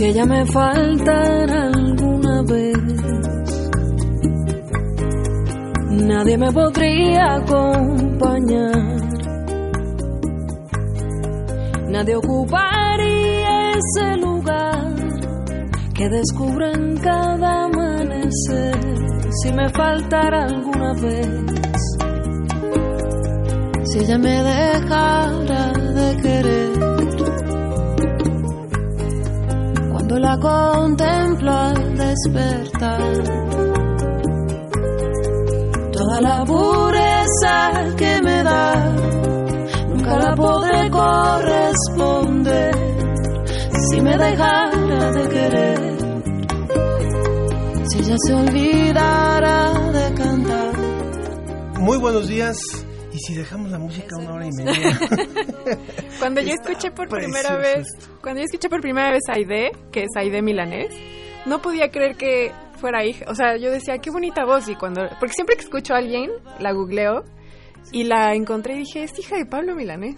Si ella me faltara alguna vez, nadie me podría acompañar. Nadie ocuparía ese lugar que descubro en cada amanecer. Si me faltara alguna vez, si ella me dejara de querer. Cuando la contemplo al despertar, toda la pureza que me da, nunca la podré corresponder si me dejara de querer, si ella se olvidara de cantar. Muy buenos días. Y si dejamos la música una hora y media. Cuando yo escuché por primera vez, cuando yo escuché por primera vez Aide, que es Aide Milanés, no podía creer que fuera hija. O sea, yo decía, qué bonita voz. Y cuando, porque siempre que escucho a alguien, la googleo y la encontré y dije, es hija de Pablo Milanés.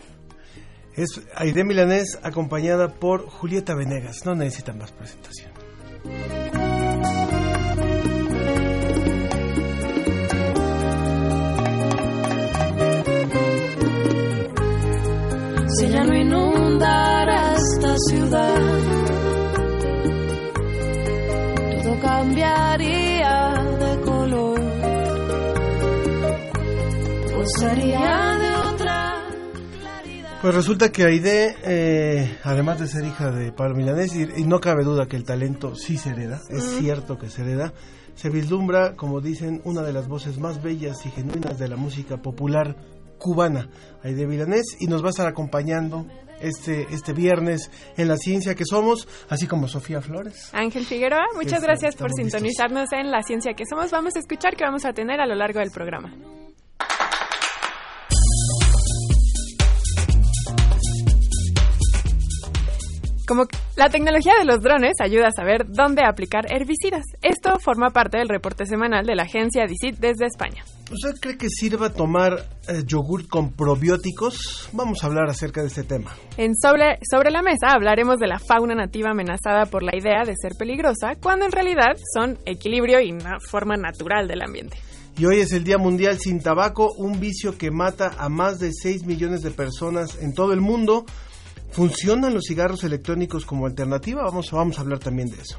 es Aide Milanés acompañada por Julieta Venegas. No necesitan más presentación. Si ella no inundara esta ciudad, todo cambiaría de color, de otra Pues resulta que Aide, eh, además de ser hija de Pablo Milanés, y, y no cabe duda que el talento sí se hereda, es cierto que se hereda, se vislumbra, como dicen, una de las voces más bellas y genuinas de la música popular cubana, Aide Milanés, y nos va a estar acompañando este, este viernes en La Ciencia que Somos, así como Sofía Flores. Ángel Figueroa, muchas gracias por listos. sintonizarnos en La Ciencia que Somos. Vamos a escuchar qué vamos a tener a lo largo del programa. Como la tecnología de los drones ayuda a saber dónde aplicar herbicidas. Esto forma parte del reporte semanal de la agencia DICIT desde España. ¿Usted cree que sirva tomar eh, yogur con probióticos? Vamos a hablar acerca de este tema. En sobre, sobre la mesa hablaremos de la fauna nativa amenazada por la idea de ser peligrosa, cuando en realidad son equilibrio y una forma natural del ambiente. Y hoy es el Día Mundial sin Tabaco, un vicio que mata a más de 6 millones de personas en todo el mundo. ¿Funcionan los cigarros electrónicos como alternativa? Vamos, vamos a hablar también de eso.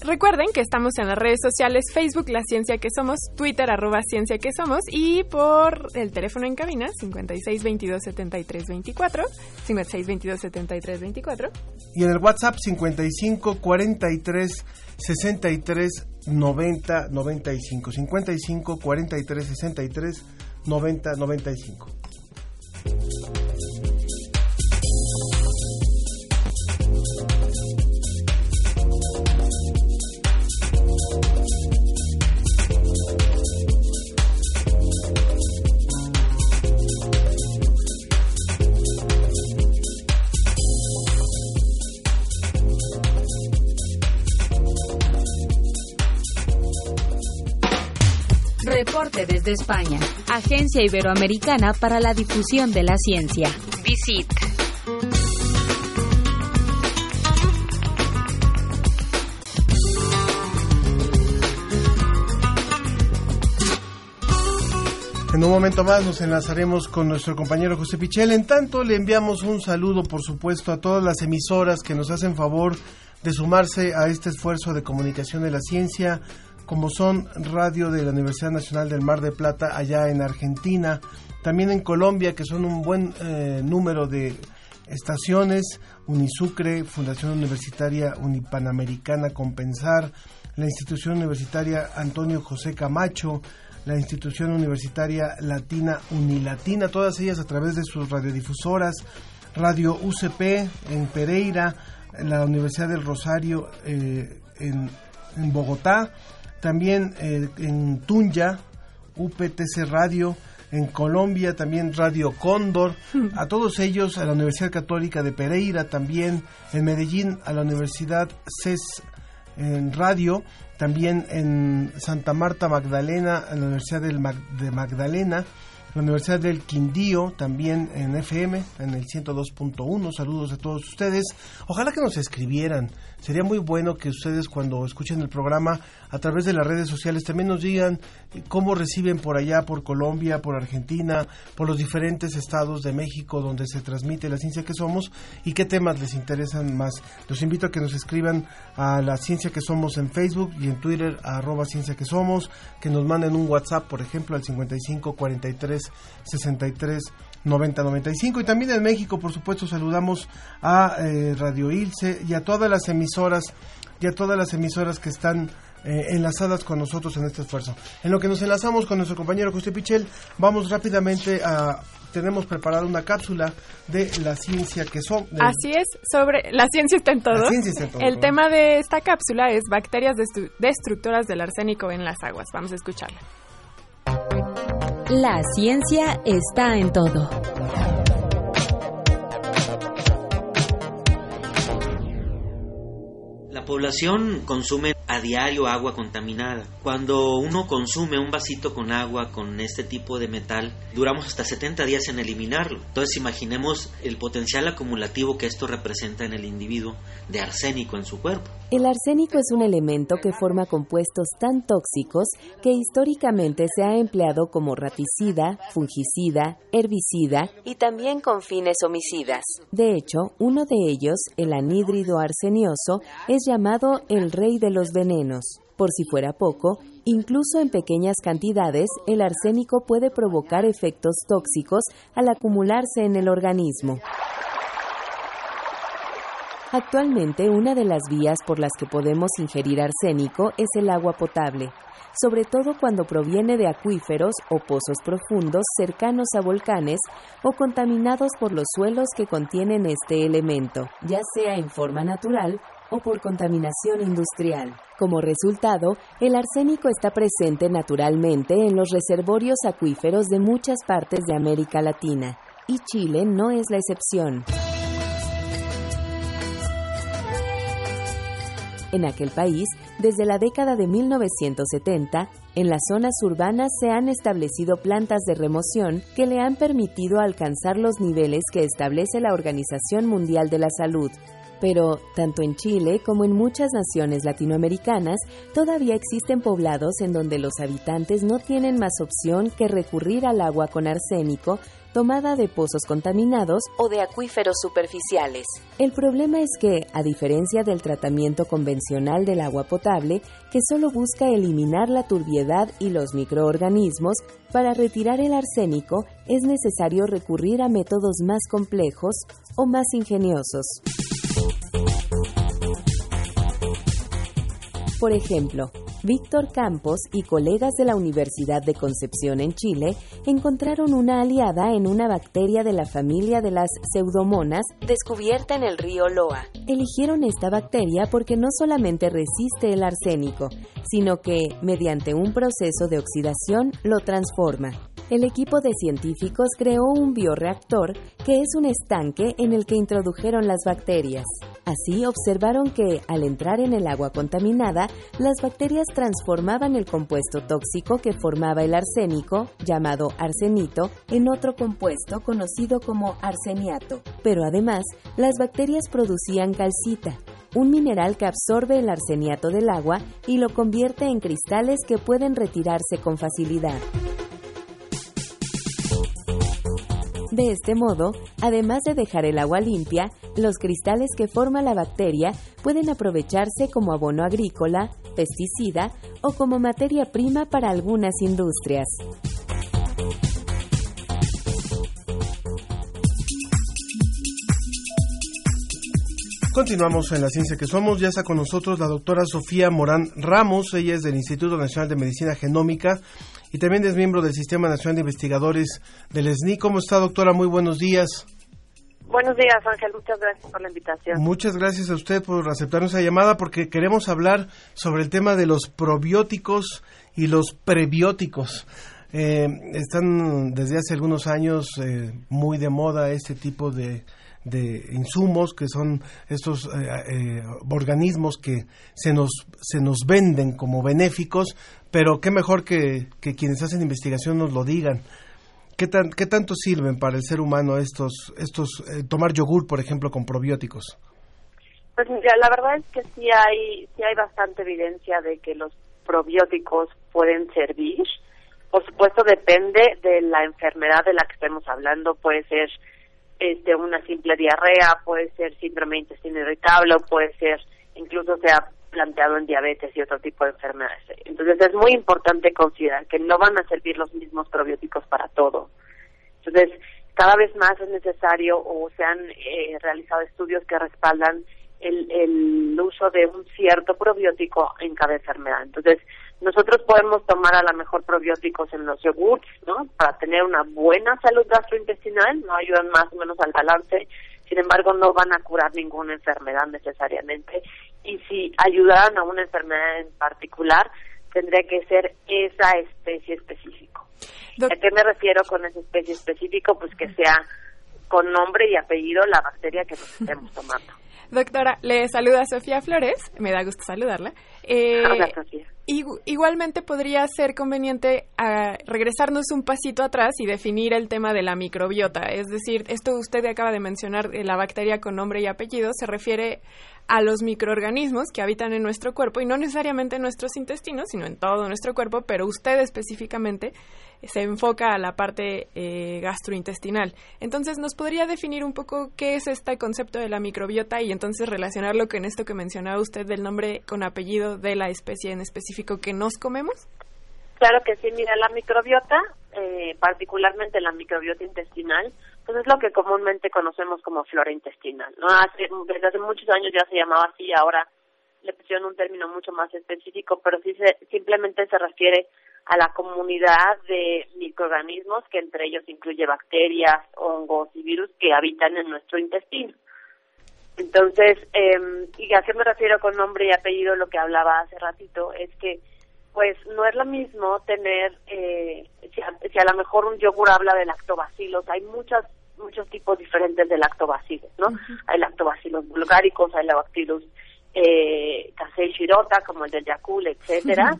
Recuerden que estamos en las redes sociales Facebook La Ciencia que Somos, Twitter arroba Ciencia que Somos y por el teléfono en cabina 56 22 73 24 56 22 73 24 Y en el WhatsApp 55 43 63 90 95. 55 43 63 90 95. Reporte desde España. Agencia Iberoamericana para la Difusión de la Ciencia. Visit. En un momento más nos enlazaremos con nuestro compañero José Pichel. En tanto, le enviamos un saludo, por supuesto, a todas las emisoras que nos hacen favor de sumarse a este esfuerzo de comunicación de la ciencia, como son Radio de la Universidad Nacional del Mar de Plata allá en Argentina, también en Colombia, que son un buen eh, número de estaciones, Unisucre, Fundación Universitaria Unipanamericana Compensar, la institución universitaria Antonio José Camacho, la institución universitaria Latina Unilatina, todas ellas a través de sus radiodifusoras, Radio UCP en Pereira, la Universidad del Rosario eh, en, en, Bogotá, también eh, en Tunya, UPTC Radio, en Colombia también Radio Cóndor, a todos ellos, a la Universidad Católica de Pereira también, en Medellín a la Universidad CES en Radio, también en Santa Marta Magdalena, a la Universidad del de Magdalena, la Universidad del Quindío, también en FM, en el 102.1. Saludos a todos ustedes. Ojalá que nos escribieran. Sería muy bueno que ustedes cuando escuchen el programa a través de las redes sociales también nos digan cómo reciben por allá, por Colombia, por Argentina, por los diferentes estados de México donde se transmite la ciencia que somos y qué temas les interesan más. Los invito a que nos escriban a la ciencia que somos en Facebook y en Twitter a arroba ciencia que somos, que nos manden un WhatsApp, por ejemplo, al 55 43 63 90 95 y también en México, por supuesto, saludamos a eh, Radio Ilse y a todas las emisoras y a todas las emisoras que están eh, enlazadas con nosotros en este esfuerzo. En lo que nos enlazamos con nuestro compañero José Pichel, vamos rápidamente a tenemos preparada una cápsula de la ciencia que son. Así es, sobre la ciencia está en todo. La ciencia está en todo. El tema de esta cápsula es bacterias destructoras del arsénico en las aguas. Vamos a escucharla. La ciencia está en todo. La población consume a diario agua contaminada. Cuando uno consume un vasito con agua con este tipo de metal, duramos hasta 70 días en eliminarlo. Entonces imaginemos el potencial acumulativo que esto representa en el individuo de arsénico en su cuerpo. El arsénico es un elemento que forma compuestos tan tóxicos que históricamente se ha empleado como raticida, fungicida, herbicida y también con fines homicidas. De hecho, uno de ellos, el anhídrido arsenioso, es llamado el rey de los venenos. Por si fuera poco, incluso en pequeñas cantidades, el arsénico puede provocar efectos tóxicos al acumularse en el organismo. Actualmente, una de las vías por las que podemos ingerir arsénico es el agua potable, sobre todo cuando proviene de acuíferos o pozos profundos cercanos a volcanes o contaminados por los suelos que contienen este elemento, ya sea en forma natural o por contaminación industrial. Como resultado, el arsénico está presente naturalmente en los reservorios acuíferos de muchas partes de América Latina, y Chile no es la excepción. En aquel país, desde la década de 1970, en las zonas urbanas se han establecido plantas de remoción que le han permitido alcanzar los niveles que establece la Organización Mundial de la Salud, pero tanto en Chile como en muchas naciones latinoamericanas todavía existen poblados en donde los habitantes no tienen más opción que recurrir al agua con arsénico tomada de pozos contaminados o de acuíferos superficiales. El problema es que, a diferencia del tratamiento convencional del agua potable, que solo busca eliminar la turbiedad y los microorganismos, para retirar el arsénico es necesario recurrir a métodos más complejos o más ingeniosos. Por ejemplo, Víctor Campos y colegas de la Universidad de Concepción en Chile encontraron una aliada en una bacteria de la familia de las pseudomonas descubierta en el río Loa. Eligieron esta bacteria porque no solamente resiste el arsénico, sino que, mediante un proceso de oxidación, lo transforma el equipo de científicos creó un bioreactor que es un estanque en el que introdujeron las bacterias. Así observaron que, al entrar en el agua contaminada, las bacterias transformaban el compuesto tóxico que formaba el arsénico, llamado arsenito, en otro compuesto conocido como arseniato. Pero además, las bacterias producían calcita, un mineral que absorbe el arseniato del agua y lo convierte en cristales que pueden retirarse con facilidad. De este modo, además de dejar el agua limpia, los cristales que forma la bacteria pueden aprovecharse como abono agrícola, pesticida o como materia prima para algunas industrias. Continuamos en la ciencia que somos. Ya está con nosotros la doctora Sofía Morán Ramos. Ella es del Instituto Nacional de Medicina Genómica y también es miembro del Sistema Nacional de Investigadores del SNI. ¿Cómo está, doctora? Muy buenos días. Buenos días, Ángel. Muchas gracias por la invitación. Muchas gracias a usted por aceptar nuestra llamada porque queremos hablar sobre el tema de los probióticos y los prebióticos. Eh, están desde hace algunos años eh, muy de moda este tipo de, insumos que son estos eh, organismos que se nos, se nos venden como benéficos, pero qué mejor que, que quienes hacen investigación nos lo digan. ¿Qué, tan, ¿Qué tanto sirven para el ser humano estos, estos tomar yogur, por ejemplo, con probióticos? Pues mira, la verdad es que sí hay, sí hay bastante evidencia de que los probióticos pueden servir. Por supuesto, depende de la enfermedad de la que estemos hablando. Puede ser este, una simple diarrea, puede ser síndrome de intestino irritable, puede ser, incluso se ha planteado en diabetes y otro tipo de enfermedades. Entonces, es muy importante considerar que no van a servir los mismos probióticos para todo. Entonces, cada vez más es necesario o se han eh, realizado estudios que respaldan el, el uso de un cierto probiótico en cada enfermedad. Entonces, nosotros podemos tomar a lo mejor probióticos en los yogurts, ¿no? Para tener una buena salud gastrointestinal, no ayudan más o menos al balance, sin embargo no van a curar ninguna enfermedad necesariamente y si ayudaran a una enfermedad en particular, tendría que ser esa especie específico. ¿A qué me refiero con esa especie específico? Pues que sea con nombre y apellido la bacteria que nos estemos tomando. Doctora, le saluda Sofía Flores, me da gusto saludarla. Eh, Hola, Sofía. Igualmente podría ser conveniente ah, regresarnos un pasito atrás y definir el tema de la microbiota. Es decir, esto usted acaba de mencionar, la bacteria con nombre y apellido, se refiere a los microorganismos que habitan en nuestro cuerpo y no necesariamente en nuestros intestinos, sino en todo nuestro cuerpo, pero usted específicamente se enfoca a la parte eh, gastrointestinal. Entonces, ¿nos podría definir un poco qué es este concepto de la microbiota y entonces relacionarlo con esto que mencionaba usted del nombre con apellido de la especie en específico que nos comemos? Claro que sí, mira, la microbiota, eh, particularmente la microbiota intestinal, pues es lo que comúnmente conocemos como flora intestinal. ¿no? Hace, desde hace muchos años ya se llamaba así, ahora le pusieron un término mucho más específico, pero sí se, simplemente se refiere a la comunidad de microorganismos que entre ellos incluye bacterias, hongos y virus que habitan en nuestro intestino. Entonces, eh, ¿y a qué me refiero con nombre y apellido? Lo que hablaba hace ratito es que, pues, no es lo mismo tener, eh, si, a, si a lo mejor un yogur habla de lactobacilos, hay muchas muchos tipos diferentes de lactobacilos, ¿no? Hay lactobacilos bulgáricos, hay lactobacilos eh, casei shirota, como el del Yakul, etcétera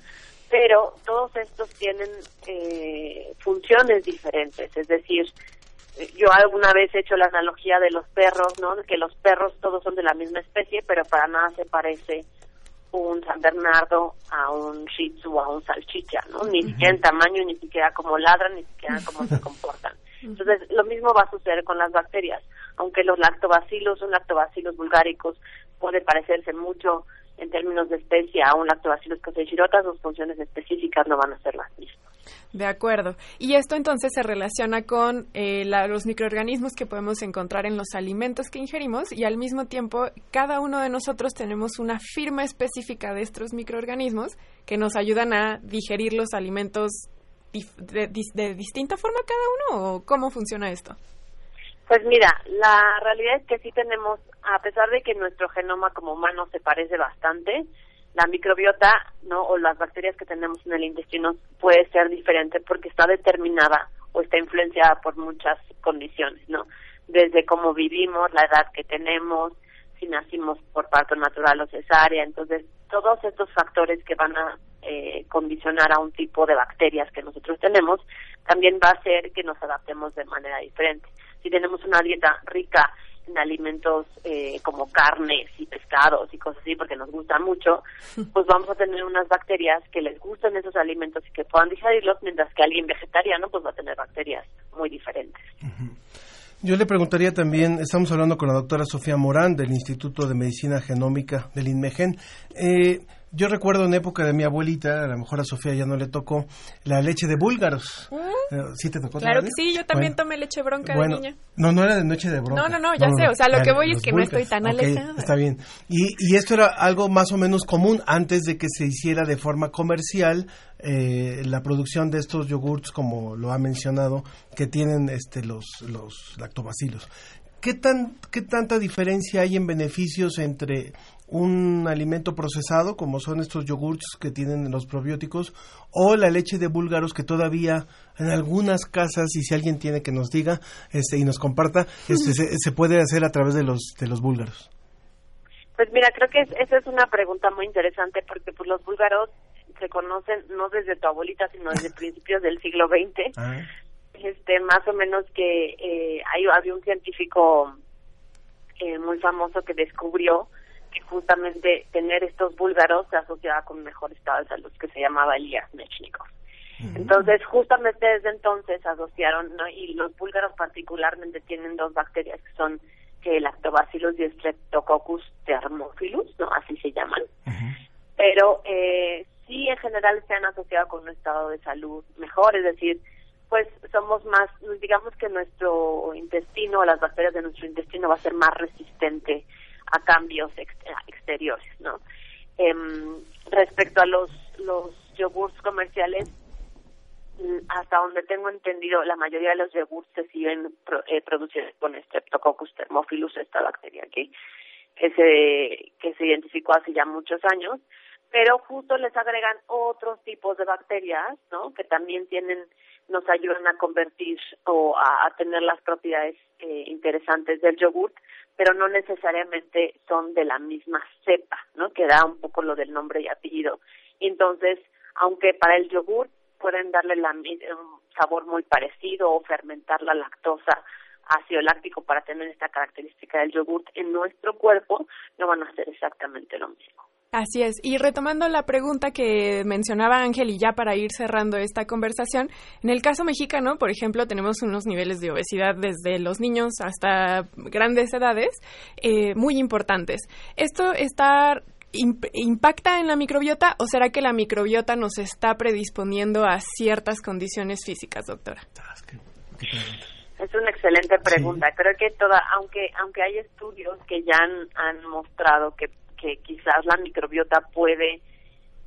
pero todos estos tienen eh, funciones diferentes, es decir, yo alguna vez he hecho la analogía de los perros, ¿no? Que los perros todos son de la misma especie, pero para nada se parece un San Bernardo a un Shih Tzu a un salchicha, ¿no? Ni siquiera en tamaño, ni siquiera como ladran, ni siquiera cómo se comportan. Entonces, lo mismo va a suceder con las bacterias. Aunque los lactobacilos son lactobacilos vulgáricos, puede parecerse mucho en términos de especie a un lactobacillus casei-shirota, sus funciones específicas no van a ser las mismas. De acuerdo. Y esto entonces se relaciona con eh, los microorganismos que podemos encontrar en los alimentos que ingerimos y al mismo tiempo cada uno de nosotros tenemos una firma específica de estos microorganismos que nos ayudan a digerir los alimentos de, de distinta forma cada uno o cómo funciona esto? Pues mira, la realidad es que sí tenemos, a pesar de que nuestro genoma como humano se parece bastante, la microbiota, ¿no? O las bacterias que tenemos en el intestino puede ser diferente porque está determinada o está influenciada por muchas condiciones, ¿no? Desde cómo vivimos, la edad que tenemos, si nacimos por parto natural o cesárea, entonces todos estos factores que van a eh, condicionar a un tipo de bacterias que nosotros tenemos, también va a hacer que nos adaptemos de manera diferente. Si tenemos una dieta rica en alimentos eh, como carnes y pescados y cosas así, porque nos gusta mucho, pues vamos a tener unas bacterias que les gustan esos alimentos y que puedan digerirlos, mientras que alguien vegetariano pues va a tener bacterias muy diferentes. Yo le preguntaría también, estamos hablando con la doctora Sofía Morán del Instituto de Medicina Genómica del INMEGEN, eh, yo recuerdo en época de mi abuelita, a lo mejor a Sofía ya no le tocó, la leche de búlgaros. Eh, ¿Sí te tocó? Claro que sí, yo también Bueno, tomé leche bronca bueno, de niña. No, no era de noche de bronca. No, no, no, ya sé, o sea, lo que voy es que no estoy tan Ok, alejada. Está bien. Y, y esto era algo más o menos común antes de que se hiciera de forma comercial eh, la producción de estos yogurts, como lo ha mencionado, que tienen este los, los lactobacilos. ¿Qué, tan, ¿Qué tanta diferencia hay en beneficios entre un alimento procesado, como son estos yogurts que tienen los probióticos, o la leche de búlgaros que todavía en algunas casas, y si alguien tiene que nos diga este, y nos comparta, este, se, se puede hacer a través de los, de los búlgaros? Pues mira, creo que es- esa es una pregunta muy interesante porque pues los búlgaros se conocen no desde tu abuelita, sino desde principios del siglo XX. Este, más o menos que eh, hay, había un científico eh, muy famoso que descubrió justamente tener estos búlgaros se asociaba con un mejor estado de salud que se llamaba Elías Mechnikov. Entonces, justamente desde entonces asociaron, ¿no? y los búlgaros particularmente tienen dos bacterias que son que lactobacillus y streptococcus thermophilus, ¿no? Así se llaman. Pero eh, sí, en general se han asociado con un estado de salud mejor, es decir, pues somos más, digamos que nuestro intestino, las bacterias de nuestro intestino va a ser más resistente a cambios ex- exteriores, ¿no? Em, respecto a los los yogurts comerciales, mm, hasta donde tengo entendido, la mayoría de los yogurts se siguen pro- eh, produciendo con Streptococcus thermophilus, esta bacteria que que se que se identificó hace ya muchos años, pero justo les agregan otros tipos de bacterias, ¿no? Que también tienen nos ayudan a convertir o a, a tener las propiedades eh, interesantes del yogurt, pero no necesariamente son de la misma cepa, ¿no? Que da un poco lo del nombre y apellido. Entonces, aunque para el yogur pueden darle la, un sabor muy parecido o fermentar la lactosa ácido láctico para tener esta característica del yogurt en nuestro cuerpo, no van a hacer exactamente lo mismo. Así es. Y retomando la pregunta que mencionaba Ángel y ya para ir cerrando esta conversación, en el caso mexicano, por ejemplo, tenemos unos niveles de obesidad desde los niños hasta grandes edades eh, muy importantes. ¿Esto está imp- impacta en la microbiota o será que la microbiota nos está predisponiendo a ciertas condiciones físicas, doctora? Es una excelente pregunta. Creo que toda, aunque aunque hay estudios que ya han, han mostrado que, que quizás la microbiota puede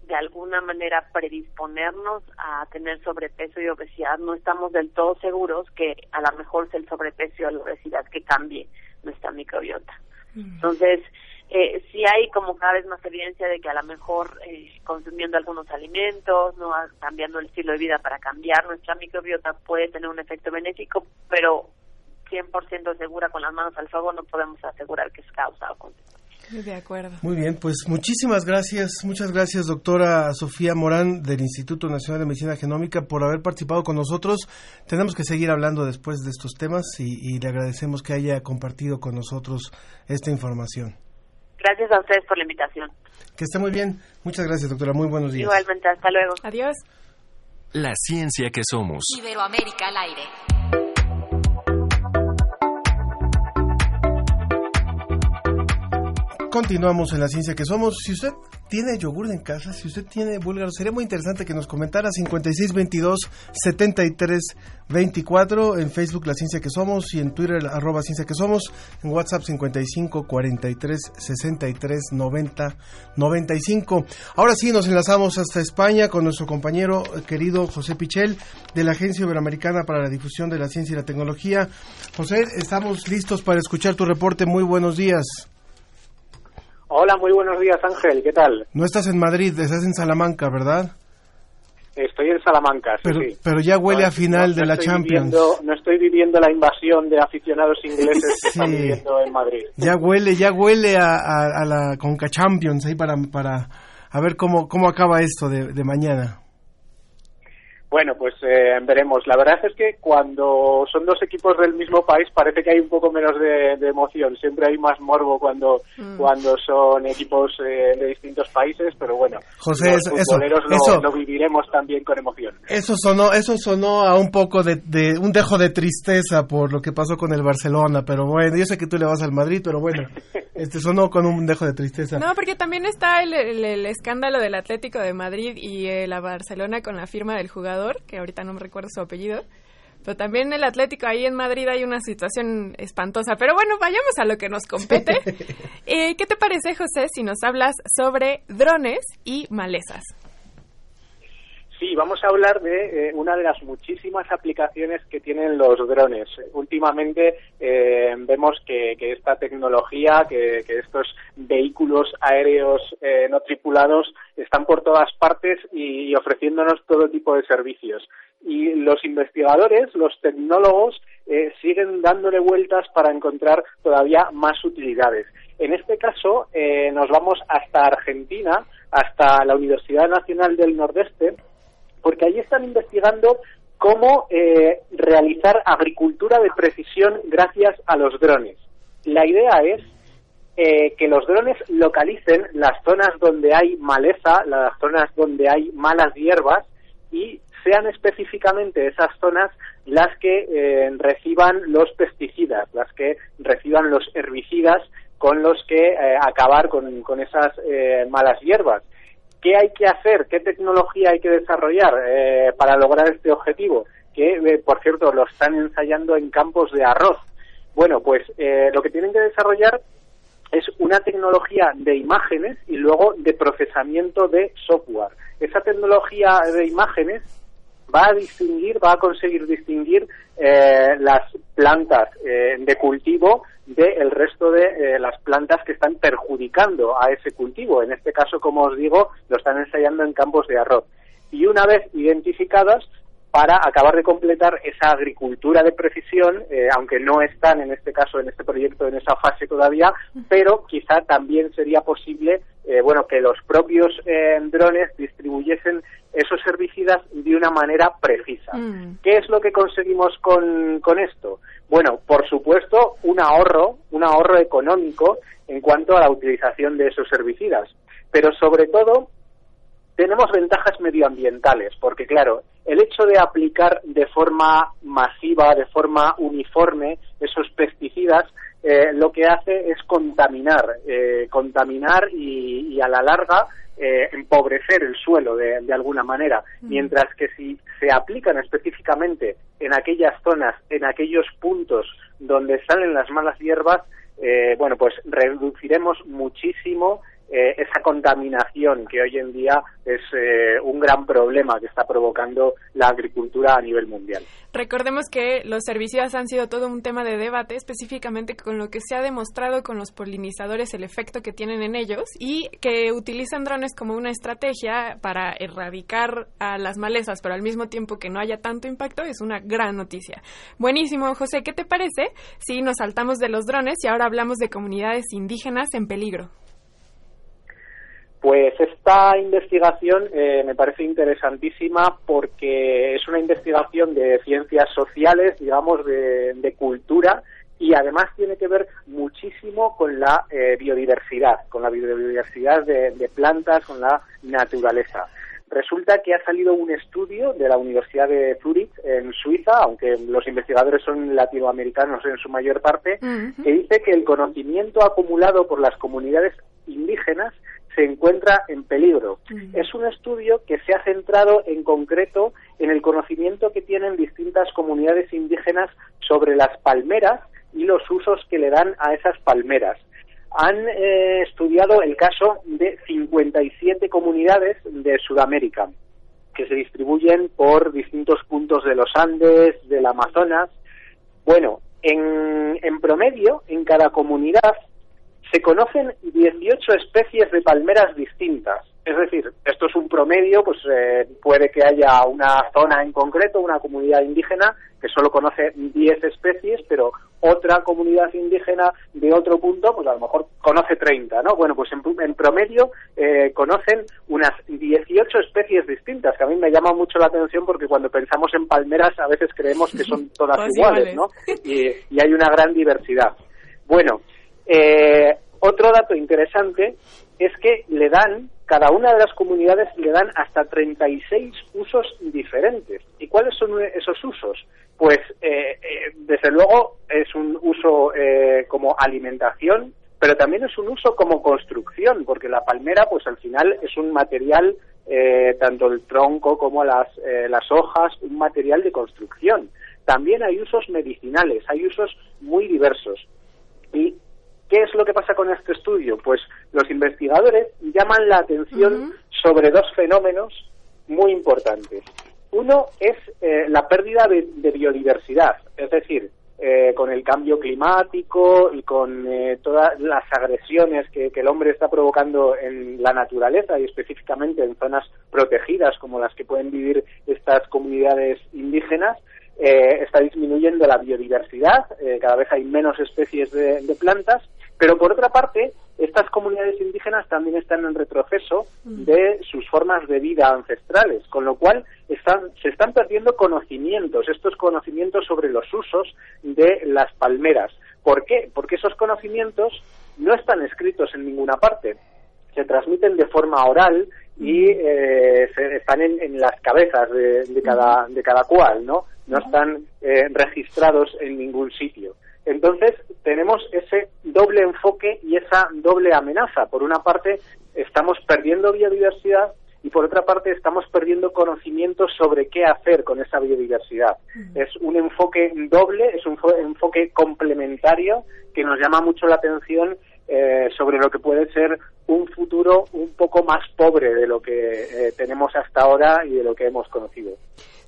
de alguna manera predisponernos a tener sobrepeso y obesidad, no estamos del todo seguros que a lo mejor es el sobrepeso o la obesidad que cambie nuestra microbiota. Entonces, eh, sí hay como cada vez más evidencia de que a lo mejor eh, consumiendo algunos alimentos, no Ah, cambiando el estilo de vida para cambiar nuestra microbiota puede tener un efecto benéfico, pero 100% segura con las manos al fuego no podemos asegurar que es causa o consecuencia. De acuerdo. Muy bien, pues muchísimas gracias, muchas gracias doctora Sofía Morán del Instituto Nacional de Medicina Genómica por haber participado con nosotros. Tenemos que seguir hablando después de estos temas y, y le agradecemos que haya compartido con nosotros esta información. Gracias a ustedes por la invitación. Que esté muy bien. Muchas gracias doctora, muy buenos días. Igualmente, hasta luego. Adiós. La ciencia que somos. Iberoamérica al aire. Continuamos en la ciencia que somos. Si usted tiene yogur en casa, si usted tiene búlgaro, sería muy interesante que nos comentara 5622-7324 en Facebook La Ciencia que Somos y en Twitter arroba Ciencia que Somos, en WhatsApp 55 43 63 90 95. Ahora sí nos enlazamos hasta España con nuestro compañero eh, querido José Pichel de la Agencia Iberoamericana para la Difusión de la Ciencia y la Tecnología. José, estamos listos para escuchar tu reporte. Muy buenos días. Hola, muy buenos días Ángel, ¿qué tal? No estás en Madrid, estás en Salamanca, ¿verdad? Estoy en Salamanca, sí, Pero, sí. pero ya huele No, a final no, de no la Champions. viviendo- no estoy viviendo la invasión de aficionados ingleses que están viviendo en Madrid. Ya huele, ya huele a, a- a la Conca Champions ahí para, para a ver cómo, cómo acaba esto de, de mañana. Bueno, pues eh, veremos. La verdad es que cuando son dos equipos del mismo país parece que hay un poco menos de, de emoción. Siempre hay más morbo cuando Mm. cuando son equipos eh, de distintos países, pero bueno, José, los eso- eso- futboleros lo, eso- lo viviremos también con emoción. Eso sonó, eso sonó a un poco de, de un dejo de tristeza por lo que pasó con el Barcelona, pero bueno, yo sé que tú le vas al Madrid, pero bueno, este sonó con un dejo de tristeza. No, porque también está el, el- el escándalo del Atlético de Madrid y eh, la Barcelona con la firma del jugador, que ahorita no me recuerdo su apellido. Pero también el Atlético ahí en Madrid hay una situación espantosa. Pero bueno, vayamos a lo que nos compete. Eh, ¿Qué te parece, José, si nos hablas sobre drones y malezas? Sí, vamos a hablar de eh, una de las muchísimas aplicaciones que tienen los drones. Últimamente eh, vemos que, que esta tecnología, que, estos vehículos aéreos eh, no tripulados están por todas partes y, y ofreciéndonos todo tipo de servicios. Y los investigadores, los tecnólogos, eh, siguen dándole vueltas para encontrar todavía más utilidades. En este caso, eh, nos vamos hasta Argentina, hasta la Universidad Nacional del Nordeste, porque allí están investigando cómo eh, realizar agricultura de precisión gracias a los drones. La idea es eh, que los drones localicen las zonas donde hay maleza, las zonas donde hay malas hierbas y sean específicamente esas zonas las que eh, reciban los pesticidas, las que reciban los herbicidas con los que eh, acabar con, con esas eh, malas hierbas. ¿Qué hay que hacer? ¿Qué tecnología hay que desarrollar eh, para lograr este objetivo? Que, eh, por cierto, lo están ensayando en campos de arroz. Bueno, pues eh, lo que tienen que desarrollar es una tecnología de imágenes y luego de procesamiento de software. Esa tecnología de imágenes va a distinguir, va a conseguir distinguir eh, las plantas eh, de cultivo del resto de eh, las plantas que están perjudicando a ese cultivo. En este caso, como os digo, lo están ensayando en campos de arroz. Y una vez identificadas, para acabar de completar esa agricultura de precisión, eh, aunque no están en este caso, en este proyecto, en esa fase todavía, pero quizá también sería posible, eh, bueno, que los propios eh, drones distribuyesen esos herbicidas de una manera precisa. ¿Qué es lo que conseguimos con, con esto? Bueno, por supuesto, un ahorro, un ahorro económico en cuanto a la utilización de esos herbicidas, pero sobre todo tenemos ventajas medioambientales, porque claro, el hecho de aplicar de forma masiva, de forma uniforme esos pesticidas, eh, lo que hace es contaminar, eh, contaminar y, y a la larga eh, empobrecer el suelo de, de alguna manera, mientras que si se aplican específicamente en aquellas zonas, en aquellos puntos donde salen las malas hierbas, eh, bueno, pues reduciremos muchísimo eh, esa contaminación que hoy en día es eh, un gran problema que está provocando la agricultura a nivel mundial. Recordemos que los herbicidas han sido todo un tema de debate, específicamente con lo que se ha demostrado con los polinizadores, el efecto que tienen en ellos y que utilizan drones como una estrategia para erradicar a las malezas, pero al mismo tiempo que no haya tanto impacto, es una gran noticia. Buenísimo, José, ¿qué te parece si nos saltamos de los drones y ahora hablamos de comunidades indígenas en peligro? Pues esta investigación eh, me parece interesantísima porque es una investigación de ciencias sociales, digamos, de, de cultura y además tiene que ver muchísimo con la eh, biodiversidad, con la biodiversidad de, de plantas, con la naturaleza. Resulta que ha salido un estudio de la Universidad de Zurich en Suiza, aunque los investigadores son latinoamericanos en su mayor parte, que dice que el conocimiento acumulado por las comunidades indígenas se encuentra en peligro. Es un estudio que se ha centrado en concreto en el conocimiento que tienen distintas comunidades indígenas sobre las palmeras y los usos que le dan a esas palmeras. Han eh, estudiado el caso de 57 comunidades de Sudamérica que se distribuyen por distintos puntos de los Andes, del Amazonas. Bueno, en, en promedio, en cada comunidad se conocen 18 especies de palmeras distintas. Es decir, esto es un promedio, pues eh, puede que haya una zona en concreto, una comunidad indígena, que solo conoce 10 especies, pero otra comunidad indígena de otro punto, pues a lo mejor conoce 30, ¿no? Bueno, pues en, promedio eh, conocen unas 18 especies distintas, que a mí me llama mucho la atención porque cuando pensamos en palmeras a veces creemos que son todas iguales, ¿no? Y, y, hay una gran diversidad. Bueno, eh, otro dato interesante es que le dan, cada una de las comunidades le dan hasta 36 usos diferentes. ¿Y cuáles son esos usos? Pues eh, eh, desde luego es un uso eh, como alimentación, pero también es un uso como construcción, porque la palmera pues al final es un material, tanto el tronco como las, las hojas, un material de construcción. También hay usos medicinales, hay usos muy diversos. Y ¿Qué es lo que pasa con este estudio? Pues los investigadores llaman la atención sobre dos fenómenos muy importantes. Uno es eh, la pérdida de, biodiversidad, es decir, eh, con el cambio climático y con eh, todas las agresiones que, el hombre está provocando en la naturaleza y específicamente en zonas protegidas como las que pueden vivir estas comunidades indígenas, está disminuyendo la biodiversidad, cada vez hay menos especies de plantas pero por otra parte, estas comunidades indígenas también están en retroceso mm. de sus formas de vida ancestrales, con lo cual están, se están perdiendo conocimientos, estos conocimientos sobre los usos de las palmeras. ¿Por qué? Porque esos conocimientos no están escritos en ninguna parte, se transmiten de forma oral y mm. eh, están en, las cabezas de, cada, de cada cual, ¿no? No están eh, registrados en ningún sitio. Entonces, tenemos ese doble enfoque y esa doble amenaza. Por una parte, estamos perdiendo biodiversidad y por otra parte estamos perdiendo conocimiento sobre qué hacer con esa biodiversidad. Es un enfoque doble, es un enfoque complementario que nos llama mucho la atención eh, sobre lo que puede ser un futuro un poco más pobre de lo que eh, tenemos hasta ahora y de lo que hemos conocido.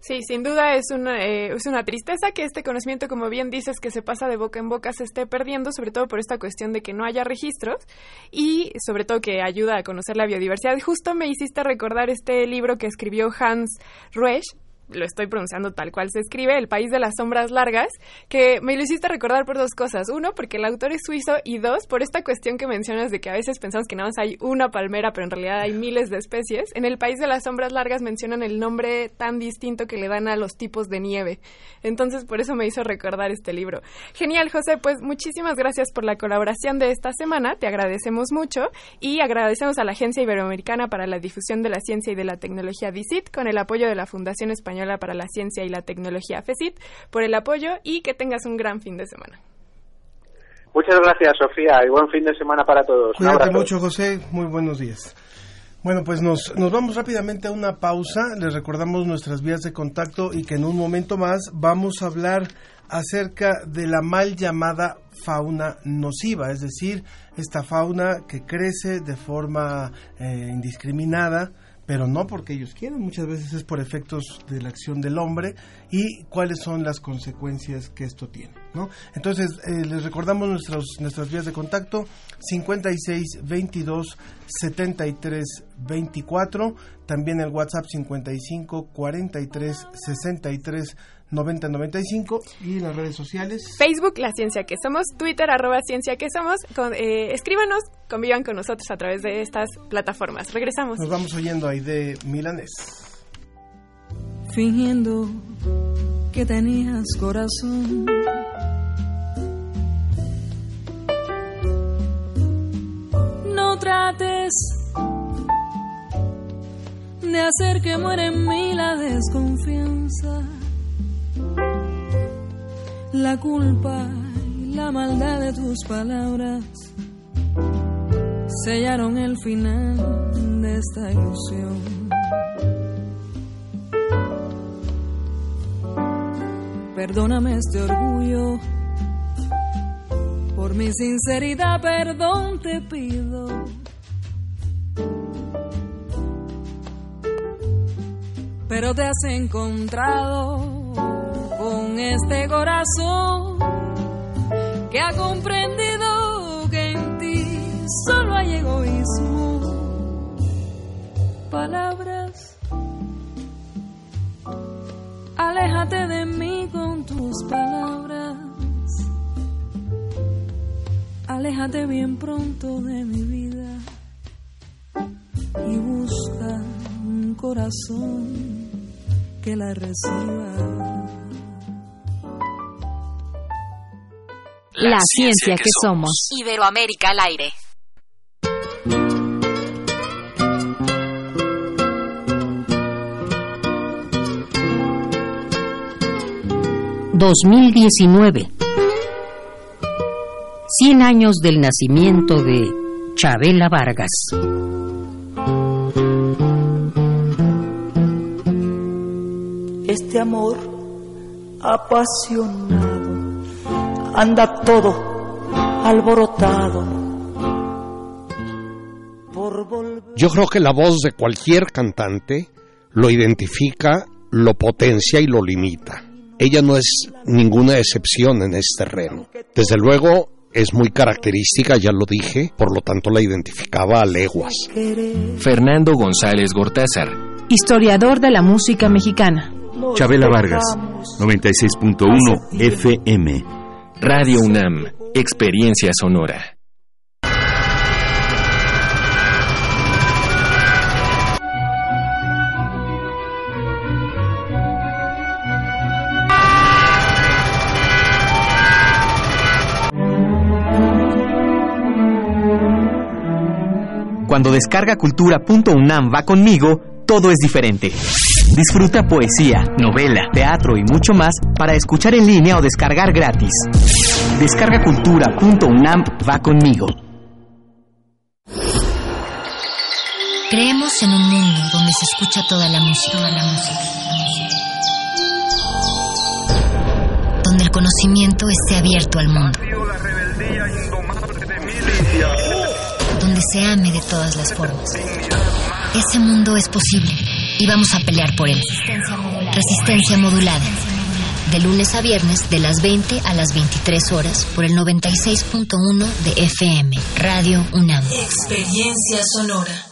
Sí, sin duda es una, eh, es una tristeza que este conocimiento, como bien dices, que se pasa de boca en boca, se esté perdiendo, sobre todo por esta cuestión de que no haya registros y sobre todo que ayuda a conocer la biodiversidad. Justo me hiciste recordar este libro que escribió Hans Ruesch, lo estoy pronunciando tal cual se escribe, El País de las Sombras Largas, que me lo hiciste recordar por dos cosas. Uno, porque el autor es suizo y dos, por esta cuestión que mencionas de que a veces pensamos que nada más hay una palmera, pero en realidad hay miles de especies. En El País de las Sombras Largas mencionan el nombre tan distinto que le dan a los tipos de nieve. Entonces, por eso me hizo recordar este libro. Genial, José, pues muchísimas gracias por la colaboración de esta semana, te agradecemos mucho y agradecemos a la Agencia Iberoamericana para la Difusión de la Ciencia y de la Tecnología DICIT con el apoyo de la Fundación Española para la Ciencia y la Tecnología FECIT por el apoyo y que tengas un gran fin de semana. Muchas gracias, Sofía, y buen fin de semana para todos. Cuídate mucho, José. Muy buenos días. Bueno, pues nos, nos vamos rápidamente a una pausa. Les recordamos nuestras vías de contacto y que en un momento más vamos a hablar acerca de la mal llamada fauna nociva, es decir, esta fauna que crece de forma eh, indiscriminada pero no porque ellos quieran, muchas veces es por efectos de la acción del hombre y cuáles son las consecuencias que esto tiene. ¿no? Entonces, eh, les recordamos nuestros, nuestras vías de contacto 56 22 73 24, también el WhatsApp 55 43 63 9095 y en las redes sociales. Facebook, La Ciencia que Somos, Twitter, arroba Ciencia que Somos. Eh, escríbanos, convivan con nosotros a través de estas plataformas. Regresamos. Nos vamos oyendo ahí de Milanés. Fingiendo que tenías corazón. No trates de hacer que muera en mí la desconfianza la culpa y la maldad de tus palabras sellaron el final de esta ilusión. Perdóname este orgullo, por mi sinceridad perdón te pido. Pero te has encontrado con este corazón que ha comprendido que en ti solo hay egoísmo. Palabras, aléjate de mí con tus palabras. aléjate bien pronto de mi vida y busca un corazón que la reciba. La, ciencia, que, somos. Iberoamérica al aire. ...2019... ...100 años del nacimiento de... ...Chabela Vargas... Este amor apasionado anda todo alborotado. Yo creo que la voz de cualquier cantante lo identifica, lo potencia y lo limita. Ella no es ninguna excepción en este terreno. Desde luego es muy característica, ya lo dije, por lo tanto la identificaba a leguas. Fernando González Gortázar. Historiador de la música mexicana. Chabela Vargas, 96.1 FM. Radio UNAM, Experiencia Sonora. Cuando descarga cultura.unam va conmigo, todo es diferente. Disfruta poesía, novela, teatro y mucho más para escuchar en línea o descargar gratis. Descarga cultura.unam va conmigo. Creemos en un mundo donde se escucha toda la música, toda la música. Donde el conocimiento esté abierto al mundo. Donde se ame de todas las formas. Ese mundo es posible y vamos a pelear por él. Resistencia modulada. De lunes a viernes, de las 20 a las 23 horas, por el 96.1 de FM, Radio UNAM. Experiencia sonora.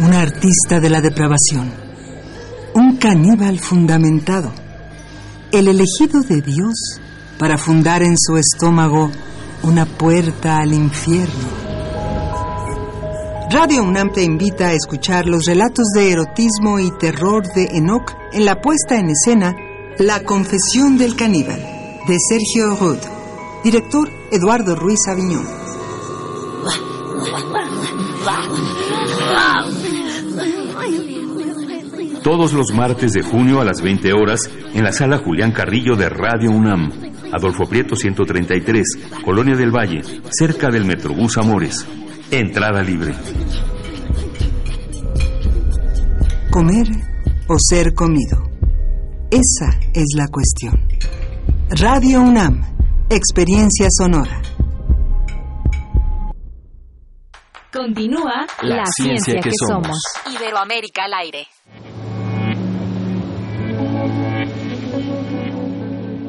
Un artista de la depravación. Un caníbal fundamentado. El elegido de Dios para fundar en su estómago una puerta al infierno Radio UNAM te invita a escuchar los relatos de erotismo y terror de Enoch en la puesta en escena La Confesión del Caníbal, de Sergio Rud. Director Eduardo Ruiz Aviñón. Todos los martes de junio a las 20 horas en la sala Julián Carrillo de Radio UNAM. Adolfo Prieto 133, Colonia del Valle, cerca del Metrobús Amores. Entrada libre. Comer o ser comido. Esa es la cuestión. Radio UNAM, experiencia sonora. Continúa la, ciencia, que, somos. Iberoamérica al aire.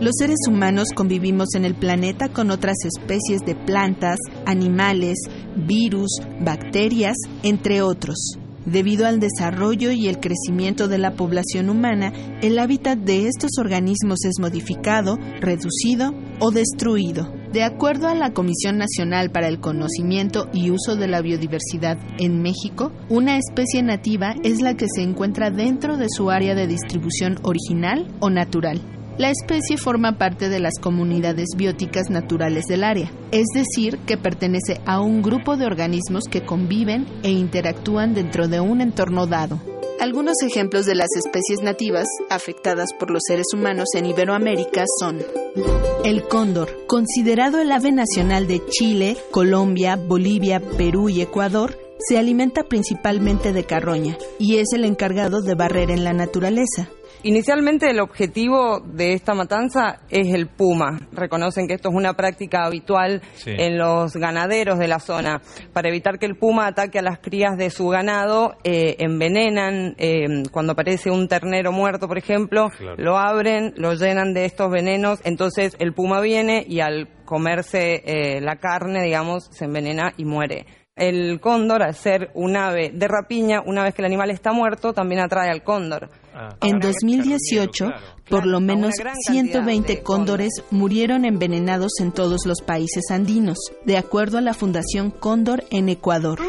Los seres humanos convivimos en el planeta con otras especies de plantas, animales, virus, bacterias, entre otros. Debido al desarrollo y el crecimiento de la población humana, el hábitat de estos organismos es modificado, reducido o destruido. De acuerdo a la Comisión Nacional para el Conocimiento y Uso de la Biodiversidad en México, una especie nativa es la que se encuentra dentro de su área de distribución original o natural. La especie forma parte de las comunidades bióticas naturales del área, es decir, que pertenece a un grupo de organismos que conviven e interactúan dentro de un entorno dado. Algunos ejemplos de las especies nativas afectadas por los seres humanos en Iberoamérica son el cóndor, considerado el ave nacional de Chile, Colombia, Bolivia, Perú y Ecuador, se alimenta principalmente de carroña y es el encargado de barrer en la naturaleza. Inicialmente el objetivo de esta matanza es el puma. Reconocen que esto es una práctica habitual en los ganaderos de la zona. Para evitar que el puma ataque a las crías de su ganado, eh, envenenan, eh, cuando aparece un ternero muerto, por ejemplo, lo abren, lo llenan de estos venenos, entonces el puma viene y al comerse eh, la carne, digamos, se envenena y muere. El cóndor, al ser un ave de rapiña, una vez que el animal está muerto, también atrae al cóndor. En 2018, por lo menos 120 cóndores murieron envenenados en todos los países andinos, de acuerdo a la Fundación Cóndor en Ecuador.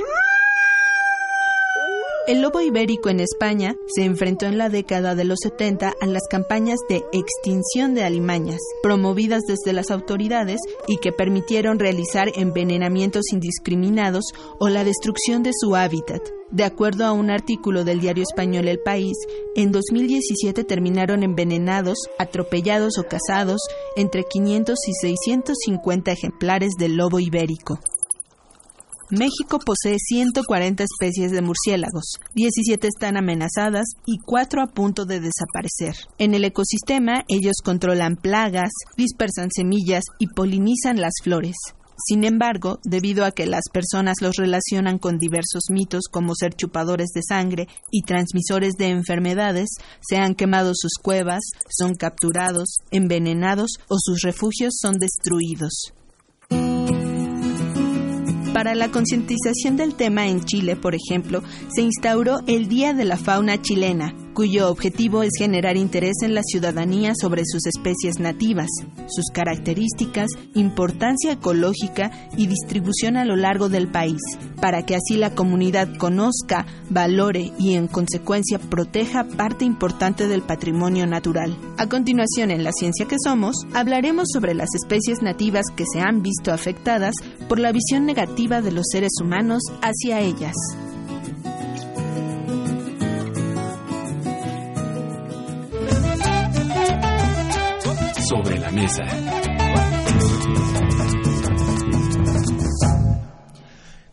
El lobo ibérico en España se enfrentó en la década de los 70 a las campañas de extinción de alimañas, promovidas desde las autoridades y que permitieron realizar envenenamientos indiscriminados o la destrucción de su hábitat. De acuerdo a un artículo del diario español El País, en 2017 terminaron envenenados, atropellados o cazados entre 500 y 650 ejemplares del lobo ibérico. México posee 140 especies de murciélagos, 17 están amenazadas y 4 a punto de desaparecer. En el ecosistema, ellos controlan plagas, dispersan semillas y polinizan las flores. Sin embargo, debido a que las personas los relacionan con diversos mitos como ser chupadores de sangre y transmisores de enfermedades, se han quemado sus cuevas, son capturados, envenenados o sus refugios son destruidos. Para la concientización del tema en Chile, por ejemplo, se instauró el Día de la Fauna Chilena, cuyo objetivo es generar interés en la ciudadanía sobre sus especies nativas, sus características, importancia ecológica y distribución a lo largo del país, para que así la comunidad conozca, valore y en consecuencia proteja parte importante del patrimonio natural. A continuación, en La Ciencia que Somos, hablaremos sobre las especies nativas que se han visto afectadas por la visión negativa de los seres humanos hacia ellas. Mesa.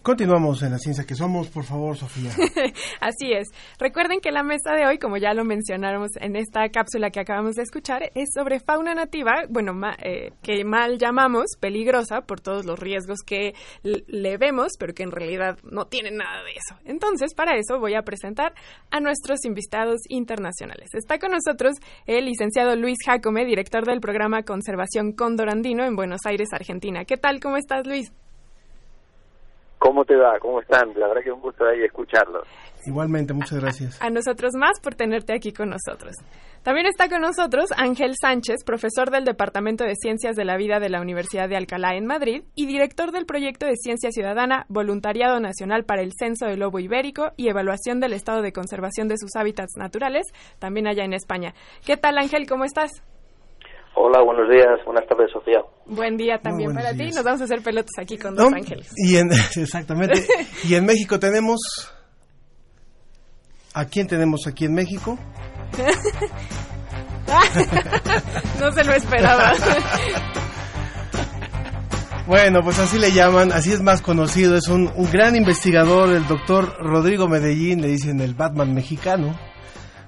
Continuamos en la ciencia que somos, por favor, Sofía. Así es. Recuerden que la mesa de hoy, como ya lo mencionamos en esta cápsula que acabamos de escuchar, es sobre fauna nativa, bueno, eh, que mal llamamos peligrosa por todos los riesgos que le vemos, pero que en realidad no tienen nada de eso. Entonces, para eso voy a presentar a nuestros invitados internacionales. Está con nosotros el licenciado Luis Jacome, director del programa Conservación Cóndor Andino en Buenos Aires, Argentina. ¿Qué tal? ¿Cómo estás, Luis? ¿Cómo te va? ¿Cómo están? La verdad que es un gusto ahí escucharlos. Igualmente, muchas gracias. A nosotros más por tenerte aquí con nosotros. También está con nosotros Ángel Sánchez, profesor del Departamento de Ciencias de la Vida de la Universidad de Alcalá en Madrid y director del proyecto de Ciencia Ciudadana Voluntariado Nacional para el Censo del Lobo Ibérico y Evaluación del Estado de Conservación de sus Hábitats Naturales, también allá en España. ¿Qué tal, Ángel? ¿Cómo estás? Hola, buenos días, buenas tardes, Sofía. Buen día también para ti. Nos vamos a hacer pelotas aquí con Dos Ángeles. Y en, exactamente. y en México tenemos. ¿A quién tenemos aquí en México? no se lo esperaba. Bueno, pues así le llaman, así es más conocido, es un, un gran investigador, el doctor Rodrigo Medellín, le dicen el Batman mexicano,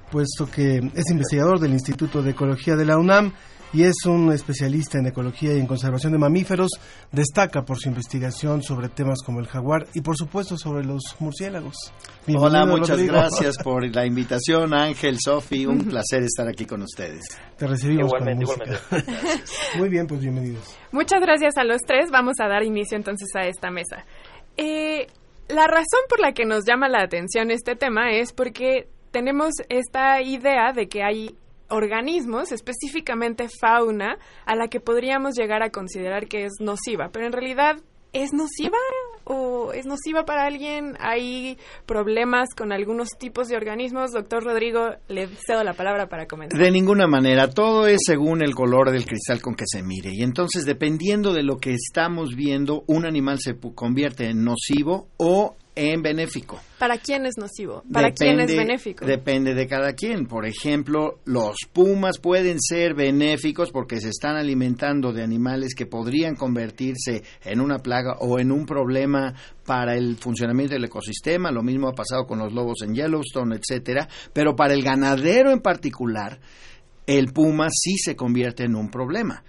puesto que es investigador del Instituto de Ecología de la UNAM y es un especialista en ecología y en conservación de mamíferos. Destaca por su investigación sobre temas como el jaguar y por supuesto sobre los murciélagos. Hola, muchas gracias por la invitación, Ángel, Sofi, un placer estar aquí con ustedes. Te recibimos igualmente, igualmente. Muy bien, pues bienvenidos. Muchas gracias a los tres. Vamos a dar inicio entonces a esta mesa. Eh, la razón por la que nos llama la atención este tema es porque tenemos esta idea de que hay organismos, específicamente fauna, a la que podríamos llegar a considerar que es nociva, pero en realidad ¿Es nociva o es nociva para alguien? ¿Hay problemas con algunos tipos de organismos? Doctor Rodrigo, le cedo la palabra para comenzar. De ninguna manera, todo es según el color del cristal con que se mire. Y entonces, dependiendo de lo que estamos viendo, un animal se convierte en nocivo o en benéfico. ¿Para quién es nocivo? ¿Para quién es benéfico? Depende de cada quien. Por ejemplo, los pumas pueden ser benéficos porque se están alimentando de animales que podrían convertirse en una plaga o en un problema para el funcionamiento del ecosistema. Lo mismo ha pasado con los lobos en Yellowstone, etcétera. Pero para el ganadero en particular, el puma sí se convierte en un problema.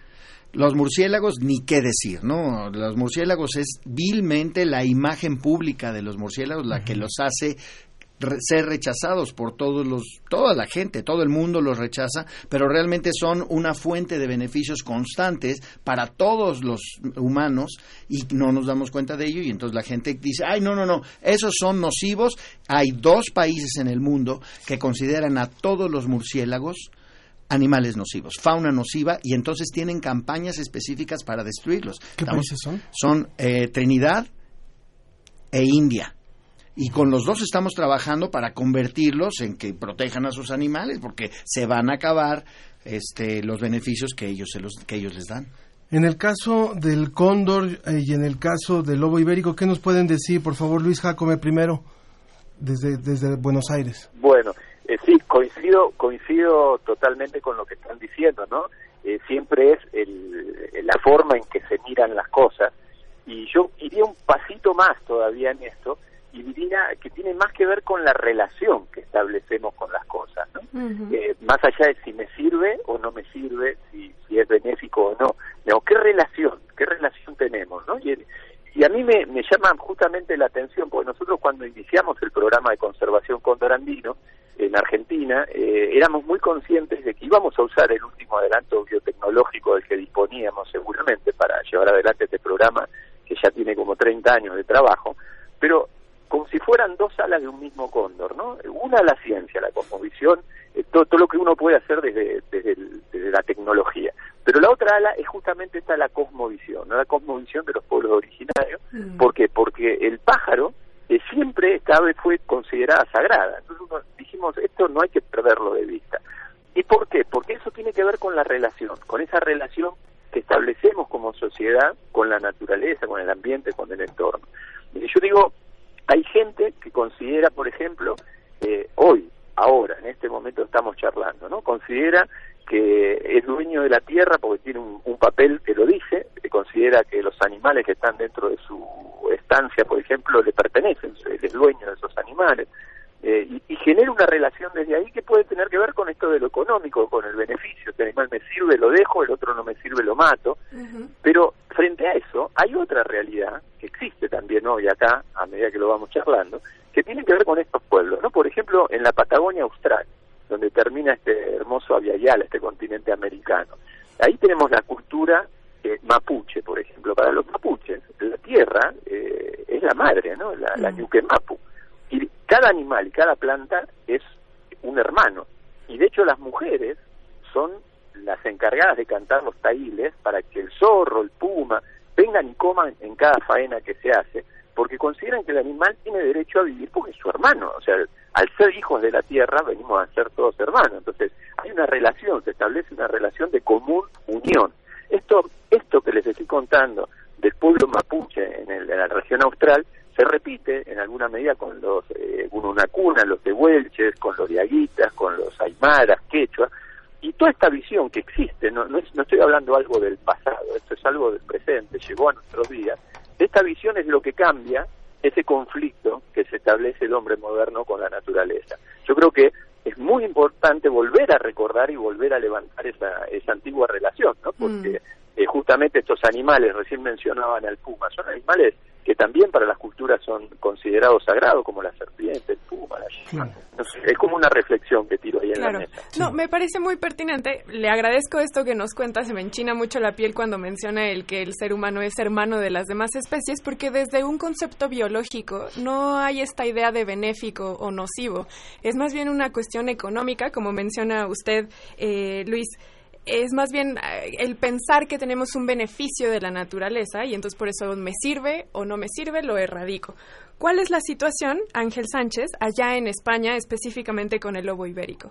Los murciélagos, ni qué decir, ¿no? Los murciélagos es vilmente la imagen pública de los murciélagos la que los hace ser rechazados por todos los, toda la gente, todo el mundo los rechaza, pero realmente son una fuente de beneficios constantes para todos los humanos y no nos damos cuenta de ello y entonces la gente dice, ay, no, no, no, esos son nocivos. Hay dos países en el mundo que consideran a todos los murciélagos animales nocivos, fauna nociva, y entonces tienen campañas específicas para destruirlos. ¿Qué Estamos- países son? Son eh, Trinidad e India. Y con los dos estamos trabajando para convertirlos en que protejan a sus animales, porque se van a acabar este, los beneficios que ellos, se los, que ellos les dan. En el caso del cóndor eh, y en el caso del lobo ibérico, ¿qué nos pueden decir? Por favor, Luis Jacome primero, desde, desde Buenos Aires. Bueno, eh, sí, coincido, coincido totalmente con lo que están diciendo, ¿no? Eh, siempre es el- la forma en que se miran las cosas. Y yo iría un pasito más todavía en esto y diría que tiene más que ver con la relación que establecemos con las cosas, ¿no? Eh, más allá de si me sirve o no me sirve, si, si es benéfico o no. no ¿Qué relación? ¿Qué relación tenemos? ¿no? Y, y a mí me, me llama justamente la atención, porque nosotros cuando iniciamos el programa de conservación cóndor andino en Argentina, eh, éramos muy conscientes de que íbamos a usar el último adelanto biotecnológico del que disponíamos seguramente para llevar adelante este programa que ya tiene como 30 años de trabajo, pero como si fueran dos alas de un mismo cóndor, ¿no? Una la ciencia, la cosmovisión, eh, todo, todo lo que uno puede hacer desde, desde, desde la tecnología. Pero la otra ala es justamente esta la cosmovisión, ¿no? la cosmovisión de los pueblos originarios. ¿Por qué? Porque el pájaro eh, siempre esta ave fue considerada sagrada. Entonces uno- dijimos, esto no hay que perderlo de vista. ¿Y por qué? Porque eso tiene que ver con la relación, con esa relación que establecemos como sociedad con la naturaleza, con el ambiente, con el entorno. Y yo digo, hay gente que considera, por ejemplo, eh, hoy, ahora, en este momento estamos charlando, ¿no? Considera que es dueño de la tierra porque tiene un, un papel que lo dice, que considera que los animales que están dentro de su estancia, por ejemplo, le pertenecen, él es dueño de esos animales, eh, y, y genera una relación desde ahí que puede tener que ver con esto de lo económico, con el beneficio, este animal me sirve, lo dejo, el otro no me sirve, lo mato, pero frente a eso hay otra realidad que existe también hoy acá, a medida que lo vamos charlando, que tiene que ver con estos pueblos, ¿no? Por ejemplo, en la Patagonia Austral, donde termina este hermoso Aviala, este continente americano. Ahí tenemos la cultura eh, mapuche, por ejemplo. Para los mapuches, la tierra eh, es la madre, ¿no? La, la ñuque mapu. Y cada animal y cada planta es un hermano. Y de hecho las mujeres son las encargadas de cantar los taíles para que el zorro, el puma, vengan y coman en cada faena que se hace, porque consideran que el animal tiene derecho a vivir porque es su hermano. O sea, al ser hijos de la tierra venimos a ser todos hermanos. Entonces hay una relación, se establece una relación de común unión. Esto, esto que les estoy contando del pueblo mapuche en, el- en la región austral se repite en alguna medida con los eh, Gununacuna, los tehuelches, con los diaguitas, con los aymaras, quechua, y toda esta visión que existe, no, no, es- no estoy hablando algo del pasado, esto es algo del presente, llegó a nuestros días, esta visión es lo que cambia ese conflicto que se establece el hombre moderno con la naturaleza. Yo creo que es muy importante volver a recordar y volver a levantar esa, esa antigua relación, ¿no? Porque eh, justamente estos animales, recién mencionaban al puma, son animales que también para las culturas son considerados sagrados, como la serpiente, el puma, la llama. No sé, es como una reflexión que tiro ahí en Claro. la mesa. No, me parece muy pertinente. Le agradezco esto que nos cuenta. Se me enchina mucho la piel cuando menciona el que el ser humano es hermano de las demás especies, porque desde un concepto biológico no hay esta idea de benéfico o nocivo. Es más bien una cuestión económica, como menciona usted, eh, Luis. Es más bien eh, el pensar que tenemos un beneficio de la naturaleza y entonces por eso me sirve o no me sirve, lo erradico. ¿Cuál es la situación, Ángel Sánchez, allá en España, específicamente con el lobo ibérico?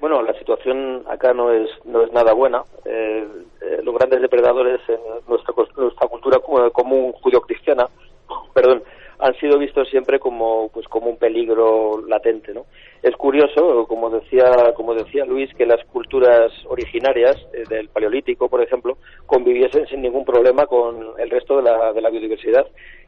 Bueno, la situación acá no es no es nada buena. Eh, eh, los grandes depredadores en nuestra, nuestra cultura co- común judio-cristiana, perdón, han sido vistos siempre como pues como un peligro latente, ¿no? Es curioso, como decía como decía Luis, que las culturas originarias eh, del paleolítico, por ejemplo, conviviesen sin ningún problema con el resto de la, de la biodiversidad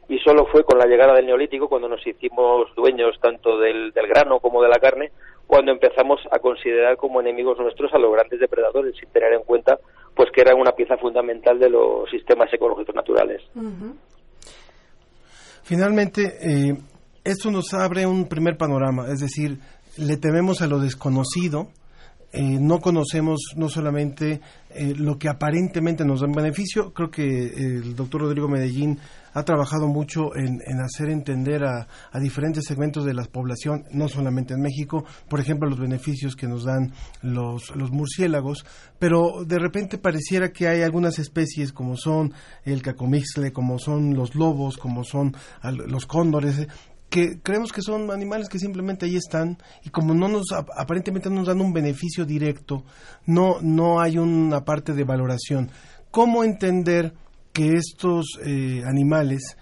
y solo fue con la llegada del neolítico cuando nos hicimos dueños tanto del, del grano como de la carne cuando empezamos a considerar como enemigos nuestros a los grandes depredadores sin tener en cuenta pues que eran una pieza fundamental de los sistemas ecológicos naturales. Finalmente, eh, esto nos abre un primer panorama, es decir, le tememos a lo desconocido, eh, no conocemos no solamente eh, lo que aparentemente nos da un beneficio, creo que el doctor Rodrigo Medellín ha trabajado mucho en, hacer entender a, diferentes segmentos de la población, no solamente en México, por ejemplo, los beneficios que nos dan los, los murciélagos, pero de repente pareciera que hay algunas especies como son el cacomixle, como son los lobos, como son los cóndores, que creemos que son animales que simplemente ahí están y como no nos aparentemente no nos dan un beneficio directo, no no hay una parte de valoración. ¿Cómo entender que estos eh, animales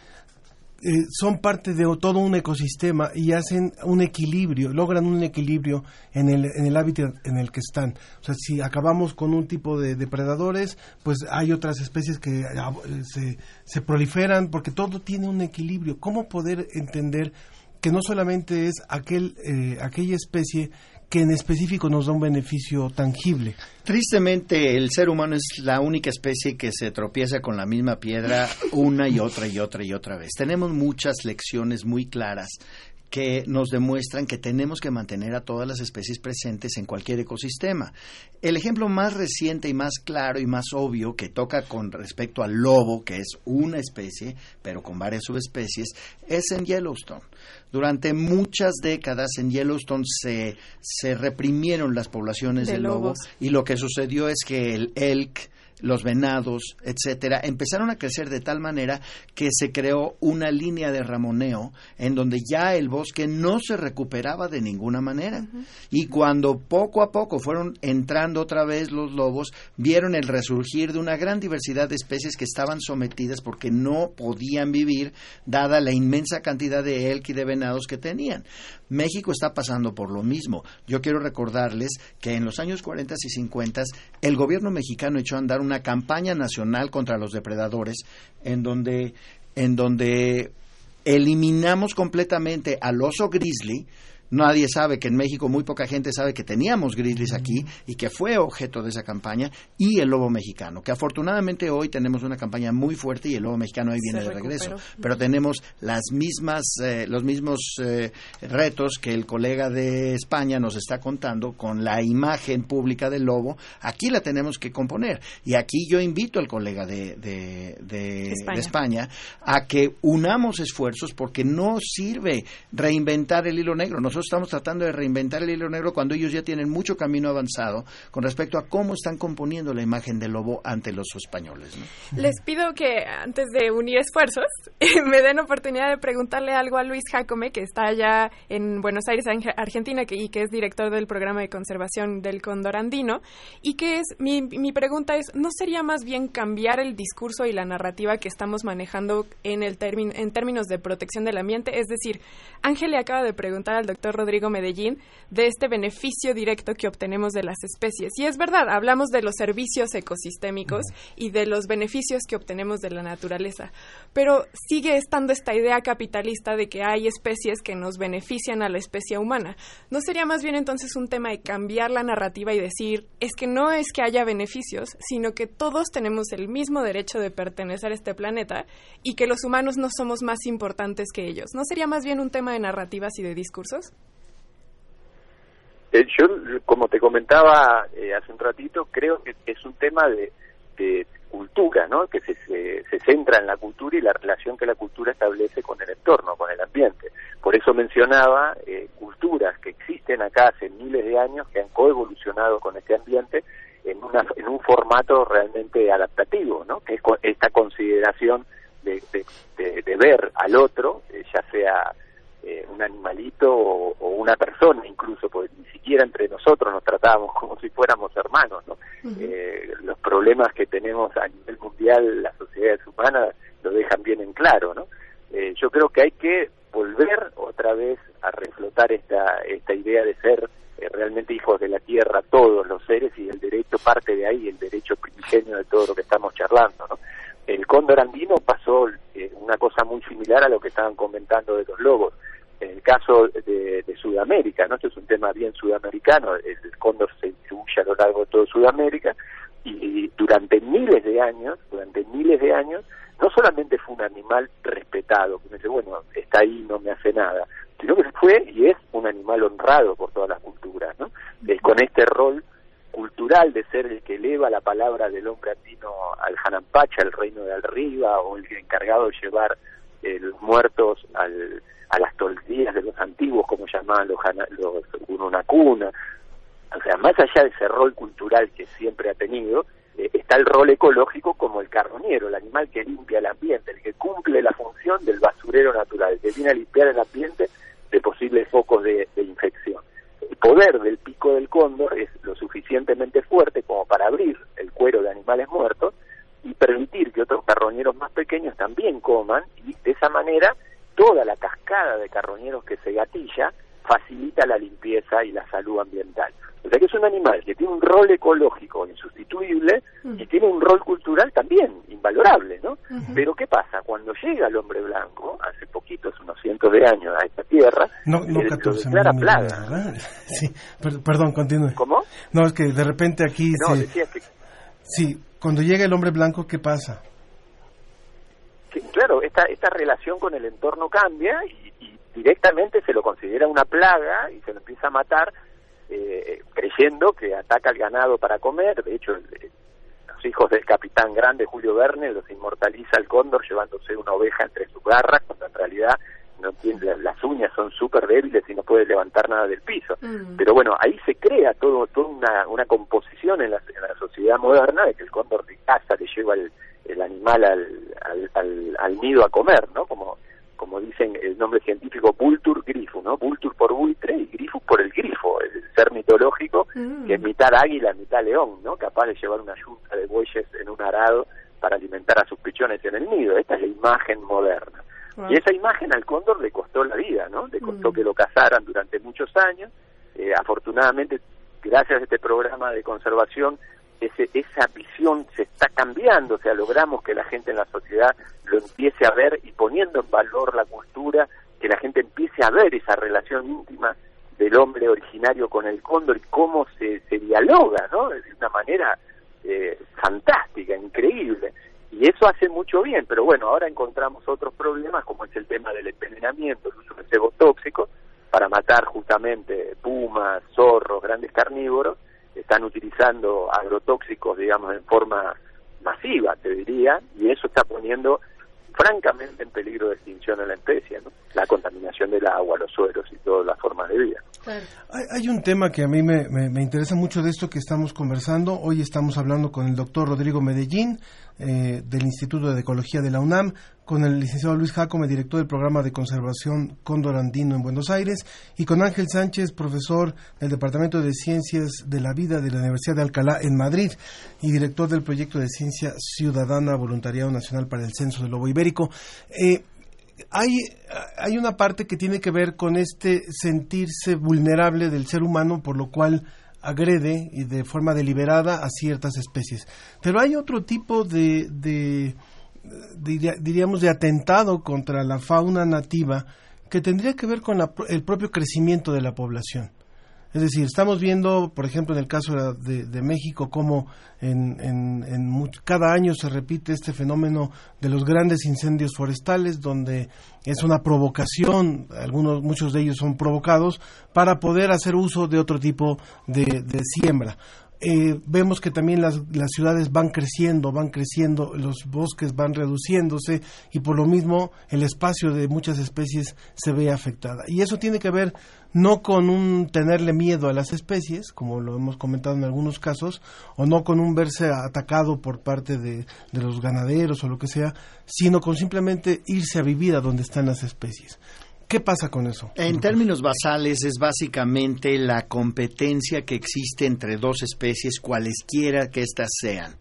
eh, son parte de todo un ecosistema y hacen un equilibrio, logran un equilibrio en el, en el hábitat en el que están. O sea, si acabamos con un tipo de depredadores, pues hay otras especies que ah, se, se proliferan porque todo tiene un equilibrio. ¿Cómo poder entender que no solamente es aquel, eh, aquella especie que en específico nos da un beneficio tangible. Tristemente, el ser humano es la única especie que se tropieza con la misma piedra una y otra y otra y otra vez. Tenemos muchas lecciones muy claras que nos demuestran que tenemos que mantener a todas las especies presentes en cualquier ecosistema. El ejemplo más reciente y más claro y más obvio que toca con respecto al lobo, que es una especie, pero con varias subespecies, es en Yellowstone. Durante muchas décadas en Yellowstone se, se reprimieron las poblaciones de, lobo y lo que sucedió es que el elk, los venados, etcétera, empezaron a crecer de tal manera que se creó una línea de ramoneo en donde ya el bosque no se recuperaba de ninguna manera. Y cuando poco a poco fueron entrando otra vez los lobos, vieron el resurgir de una gran diversidad de especies que estaban sometidas porque no podían vivir dada la inmensa cantidad de elk y de venados que tenían. México está pasando por lo mismo. Yo quiero recordarles que en los años 40 y 50 el gobierno mexicano echó a andar una campaña nacional contra los depredadores en donde en donde eliminamos completamente al oso grizzly Nadie sabe que en México, muy poca gente sabe que teníamos grizzlies aquí y que fue objeto de esa campaña, y el lobo mexicano, que afortunadamente hoy tenemos una campaña muy fuerte y el lobo mexicano ahí viene de regreso. Pero tenemos las mismas, eh, los mismos eh, retos que el colega de España nos está contando con la imagen pública del lobo. Aquí la tenemos que componer. Y aquí yo invito al colega de, de España a que unamos esfuerzos porque no sirve reinventar el hilo negro. Nosotros estamos tratando de reinventar el hilo negro cuando ellos ya tienen mucho camino avanzado con respecto a cómo están componiendo la imagen del lobo ante los españoles. Les pido que antes de unir esfuerzos me den oportunidad de preguntarle algo a Luis Jacome, que está allá en Buenos Aires, Argentina, y que es director del programa de conservación del cóndor andino. Y que es, mi, mi pregunta es, ¿no sería más bien cambiar el discurso y la narrativa que estamos manejando en, el en términos de protección del ambiente? Es decir, Ángel le acaba de preguntar al doctor Rodrigo Medellín de este beneficio directo que obtenemos de las especies. Y es verdad, hablamos de los servicios ecosistémicos y de los beneficios que obtenemos de la naturaleza, pero sigue estando esta idea capitalista de que hay especies que nos benefician a la especie humana. ¿No sería más bien entonces un tema de cambiar la narrativa y decir, es que no es que haya beneficios, sino que todos tenemos el mismo derecho de pertenecer a este planeta y que los humanos no somos más importantes que ellos? ¿No sería más bien un tema de narrativas y de discursos? Eh, yo, como te comentaba eh, hace un ratito, creo que es un tema de, cultura, ¿no? Que se, se, centra en la cultura y la relación que la cultura establece con el entorno, con el ambiente. Por eso mencionaba eh, culturas que existen acá hace miles de años, que han coevolucionado con este ambiente en, una, en un formato realmente adaptativo, ¿no? Que es esta consideración de, de, de ver al otro, ya sea eh, un animalito o, una persona incluso, porque ni siquiera entre nosotros nos tratábamos como si fuéramos hermanos. ¿no? Eh, los problemas que tenemos a nivel mundial, las sociedades humanas, lo dejan bien en claro. ¿no? Eh, yo creo que hay que volver otra vez a reflotar esta, esta idea de ser realmente hijos de la tierra todos los seres y el derecho parte de ahí, el derecho primigenio de todo lo que estamos charlando. ¿no? El cóndor andino pasó una cosa muy similar a lo que estaban comentando de los lobos en el caso de, Sudamérica, ¿no? Esto es un tema bien sudamericano, el cóndor se distribuye a lo largo de toda Sudamérica, y durante miles de años, durante miles de años, no solamente fue un animal respetado, que me dice, bueno, está ahí, no me hace nada, sino que fue y es un animal honrado por todas las culturas, ¿no? Eh, con este rol cultural de ser el que eleva la palabra del hombre andino al Hanampacha, al reino de arriba, o el encargado de llevar eh, los muertos al, a las toldías de los antiguos, como llamaban los, los Ununacuna. O sea, más allá de ese rol cultural que siempre ha tenido, eh, está el rol ecológico como el carroñero, el animal que limpia el ambiente, el que cumple la función del basurero natural, el que viene a limpiar el ambiente de posibles focos de, infección. El poder del pico del cóndor es lo suficientemente fuerte como para abrir el cuero de animales muertos y permitir que otros carroñeros más pequeños también coman y de esa manera toda la cascada de carroñeros que se gatilla facilita la limpieza y la salud ambiental. O sea que es un animal que tiene un rol ecológico insustituible y tiene un rol cultural también invalorable, ¿no? Pero ¿qué pasa? Cuando llega el hombre blanco, hace poquitos, unos cientos de años a esta tierra, no, no eh, 14 lo declara. Sí, per- perdón, continúe. ¿Cómo? No, es que de repente aquí No, se... que, Sí, cuando llega el hombre blanco, ¿qué pasa? Que, claro, esta, esta relación con el entorno cambia y, y directamente se lo considera una plaga y se lo empieza a matar eh, creyendo que ataca al ganado para comer. De hecho, el- los hijos del capitán grande Julio Verne los inmortaliza al cóndor llevándose una oveja entre sus garras, cuando en realidad no tiene, la- las uñas son súper débiles y no puede levantar nada del piso. Pero bueno, ahí se crea todo, toda una, una composición en la, en la sociedad moderna de que el cóndor de caza le lleva el, el animal al, al, al, al nido a comer, ¿no? Como, como dicen el nombre científico Vultur grifo, ¿no? Vultur por buitre y grifus por el grifo, el ser mitológico que es mitad águila, mitad león, ¿no? Capaz de llevar una yunta de bueyes en un arado para alimentar a sus pichones en el nido. Esta es la imagen moderna. Y esa imagen al cóndor le costó la vida, ¿no? Le costó que lo cazaran durante muchos años. Eh, afortunadamente, gracias a este programa de conservación, ese, esa visión se está cambiando, o sea, logramos que la gente en la sociedad lo empiece a ver y poniendo en valor la cultura, que la gente empiece a ver esa relación íntima del hombre originario con el cóndor y cómo se, se dialoga, ¿no? De una manera eh, fantástica, increíble. Y eso hace mucho bien, pero bueno, ahora encontramos otros problemas como es el tema del envenenamiento, el uso de cebo tóxico para matar justamente pumas, zorros, grandes carnívoros, están utilizando agrotóxicos, digamos, en forma masiva, te diría, y eso está poniendo francamente en peligro de extinción a la especie, ¿no? La contaminación del agua, los suelos y todas las formas de vida. Hay, hay un tema que a mí me, me- me interesa mucho de esto que estamos conversando. Hoy estamos hablando con el doctor Rodrigo Medellín eh, del Instituto de Ecología de la UNAM, con el licenciado Luis Jacome, director del programa de conservación Cóndor Andino en Buenos Aires, y con Ángel Sánchez, profesor del Departamento de Ciencias de la Vida de la Universidad de Alcalá en Madrid y director del proyecto de Ciencia Ciudadana Voluntariado Nacional para el Censo del Lobo Ibérico. Eh, hay, hay una parte que tiene que ver con este sentirse vulnerable del ser humano, por lo cual agrede y de forma deliberada a ciertas especies. Pero hay otro tipo de, de diría- diríamos, de atentado contra la fauna nativa que tendría que ver con la el propio crecimiento de la población. Es decir, estamos viendo, por ejemplo, en el caso de, México, cómo en, en- en cada año se repite este fenómeno de los grandes incendios forestales, donde es una provocación, algunos, muchos de ellos son provocados, para poder hacer uso de otro tipo de, de siembra. Eh, vemos que también las, las ciudades van creciendo, van creciendo, los bosques van reduciéndose y por lo mismo el espacio de muchas especies se ve afectada. Y eso tiene que ver no con un tenerle miedo a las especies, como lo hemos comentado en algunos casos, o no con un verse atacado por parte de, de los ganaderos o lo que sea, sino con simplemente irse a vivir a donde están las especies. ¿Qué pasa con eso? En términos basales es básicamente la competencia que existe entre dos especies, cualesquiera que éstas sean.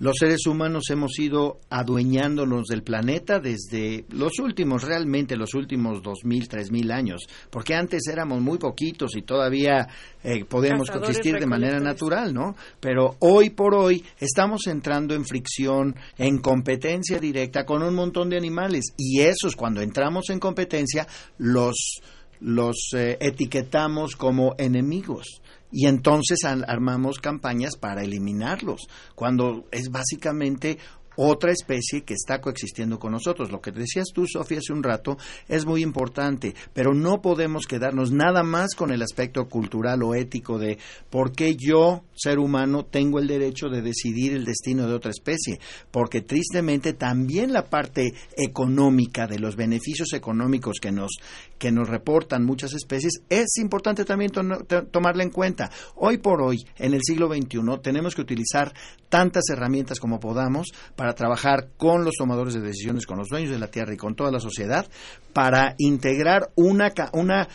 Los seres humanos hemos ido adueñándonos del planeta desde los últimos, realmente los últimos dos mil, tres mil años, porque antes éramos muy poquitos y todavía eh, Cazadores, coexistir de manera natural, ¿no? Pero hoy por hoy estamos entrando en fricción, en competencia directa con un montón de animales y esos cuando entramos en competencia los los eh, etiquetamos como enemigos y entonces armamos campañas para eliminarlos, cuando es básicamente otra especie que está coexistiendo con nosotros. Lo que decías tú, Sofía, hace un rato es muy importante, pero no podemos quedarnos nada más con el aspecto cultural o ético de por qué yo, ser humano, tengo el derecho de decidir el destino de otra especie, porque tristemente también la parte económica de los beneficios económicos que nos que nos reportan muchas especies es importante también tomarla en cuenta. Hoy por hoy, en el siglo XXI, tenemos que utilizar tantas herramientas como podamos para trabajar con los tomadores de decisiones, con los dueños de la tierra y con toda la sociedad para integrar una, una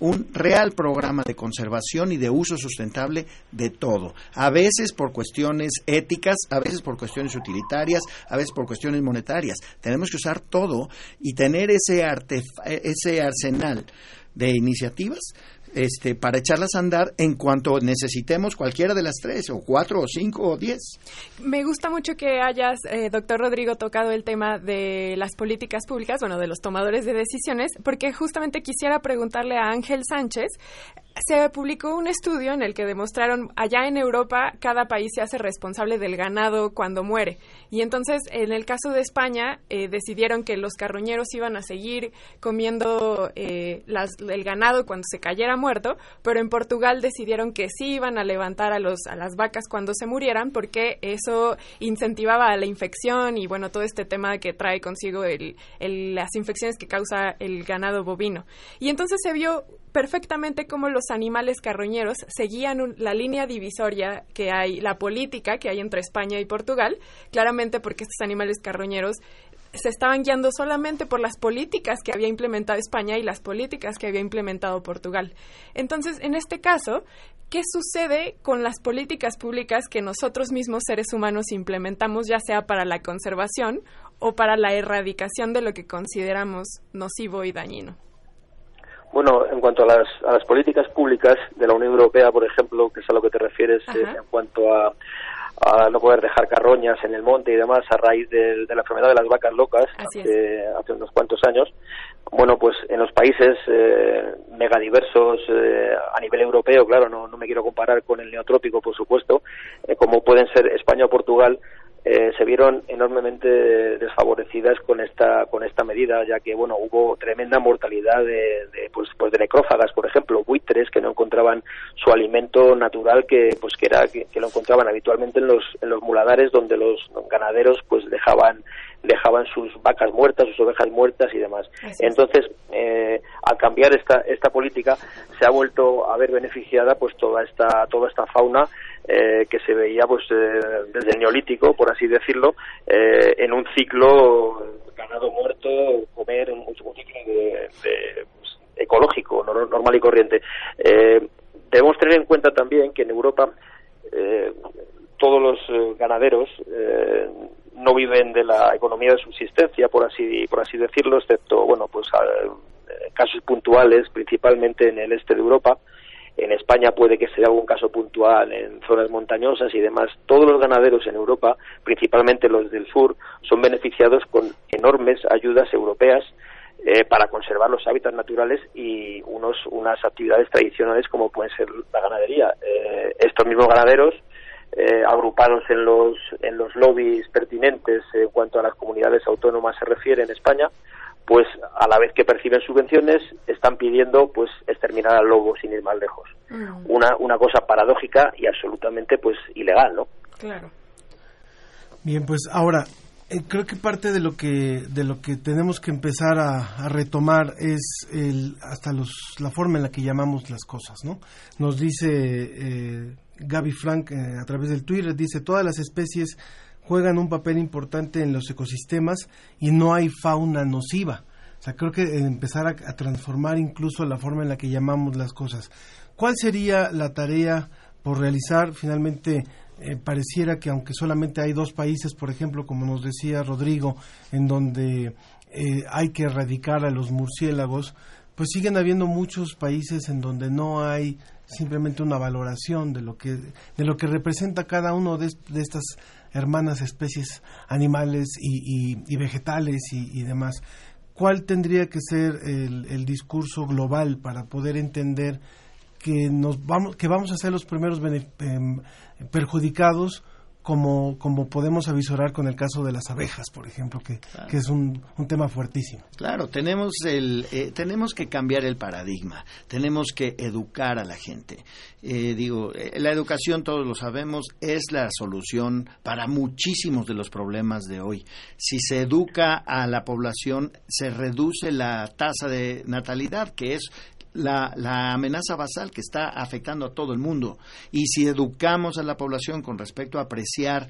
un real programa de conservación y de uso sustentable de todo. A veces por cuestiones éticas, a veces por cuestiones utilitarias, a veces por cuestiones monetarias. Tenemos que usar todo y tener ese, ese arsenal de iniciativas este, para echarlas a andar en cuanto necesitemos cualquiera de las tres, o cuatro, o cinco, o diez. Me gusta mucho que hayas, eh, doctor Rodrigo, tocado el tema de las políticas públicas, bueno, de los tomadores de decisiones, porque justamente quisiera preguntarle a Ángel Sánchez se publicó un estudio en el que demostraron allá en Europa cada país se hace responsable del ganado cuando muere y entonces en el caso de España eh, decidieron que los carroñeros iban a seguir comiendo eh, el ganado cuando se cayera muerto pero en Portugal decidieron que sí iban a levantar a los a las vacas cuando se murieran porque eso incentivaba a la infección y bueno todo este tema que trae consigo el, las infecciones que causa el ganado bovino. Y entonces se vio perfectamente cómo los animales carroñeros seguían la línea divisoria que hay, la política que hay entre España y Portugal, claramente porque estos animales carroñeros se estaban guiando solamente por las políticas que había implementado España y las políticas que había implementado Portugal. Entonces, en este caso, ¿qué sucede con las políticas públicas que nosotros mismos seres humanos implementamos, ya sea para la conservación o para la erradicación de lo que consideramos nocivo y dañino? Bueno, en cuanto a las, a las políticas públicas de la Unión Europea, por ejemplo, que es a lo que te refieres eh, en cuanto a, a, no poder dejar carroñas en el monte y demás a raíz de, la enfermedad de las vacas locas hace, hace, unos cuantos años, bueno, pues en los países eh, megadiversos eh, a nivel europeo, claro, no, no me quiero comparar con el neotrópico, por supuesto, eh, como pueden ser España o Portugal, eh, se vieron enormemente desfavorecidas con esta con esta medida ya que bueno hubo tremenda mortalidad de, de pues, pues de necrófagas por ejemplo buitres que no encontraban su alimento natural que pues que era que, lo encontraban habitualmente en los en los muladares donde los ganaderos pues dejaban dejaban sus vacas muertas, sus ovejas muertas y demás. Entonces, eh, al cambiar esta, esta política, se ha vuelto a ver beneficiada pues toda esta, toda esta fauna eh, que se veía pues eh, desde el neolítico, por así decirlo, eh, en un ciclo ganado muerto, comer un, un ciclo de, pues, ecológico, normal y corriente. debemos tener en cuenta también que en Europa todos los ganaderos no viven de la economía de subsistencia, por así, por así decirlo, excepto, bueno, pues casos puntuales, principalmente en el este de Europa, en España puede que sea algún caso puntual en zonas montañosas y demás. Todos los ganaderos en Europa, principalmente los del sur, son beneficiados con enormes ayudas europeas eh, para conservar los hábitats naturales y unos, unas actividades tradicionales como pueden ser la ganadería. Eh, estos mismos ganaderos, eh, agrupados en los, en los lobbies pertinentes en cuanto a las comunidades autónomas se refiere en España, pues a la vez que perciben subvenciones están pidiendo pues exterminar al lobo sin ir más lejos. Mm. una una cosa paradójica y absolutamente pues ilegal no claro. Bien pues ahora eh, creo que parte de lo que de lo que tenemos que empezar a, retomar es el hasta los la forma en la que llamamos las cosas no nos dice eh, Gaby Frank eh, a través del Twitter dice todas las especies juegan un papel importante en los ecosistemas y no hay fauna nociva. O sea, creo que empezar a, transformar incluso la forma en la que llamamos las cosas. ¿Cuál sería la tarea por realizar? Finalmente, eh, pareciera que aunque solamente hay dos países, por ejemplo, como nos decía Rodrigo, en donde eh, hay que erradicar a los murciélagos, pues siguen habiendo muchos países en donde no hay simplemente una valoración de lo que de lo que representa cada uno de, de estas hermanas especies animales y, vegetales y, demás. ¿Cuál tendría que ser el, discurso global para poder entender que nos vamos que vamos a ser los primeros em, perjudicados como, como podemos avisorar con el caso de las abejas, por ejemplo, que, que es un, un tema fuertísimo. Claro, tenemos, el, eh, tenemos que cambiar el paradigma, tenemos que educar a la gente. Eh, digo, eh, la educación, todos lo sabemos, es la solución para muchísimos de los problemas de hoy. Si se educa a la población, se reduce la tasa de natalidad, que es la, la amenaza basal que está afectando a todo el mundo. Y si educamos a la población con respecto a apreciar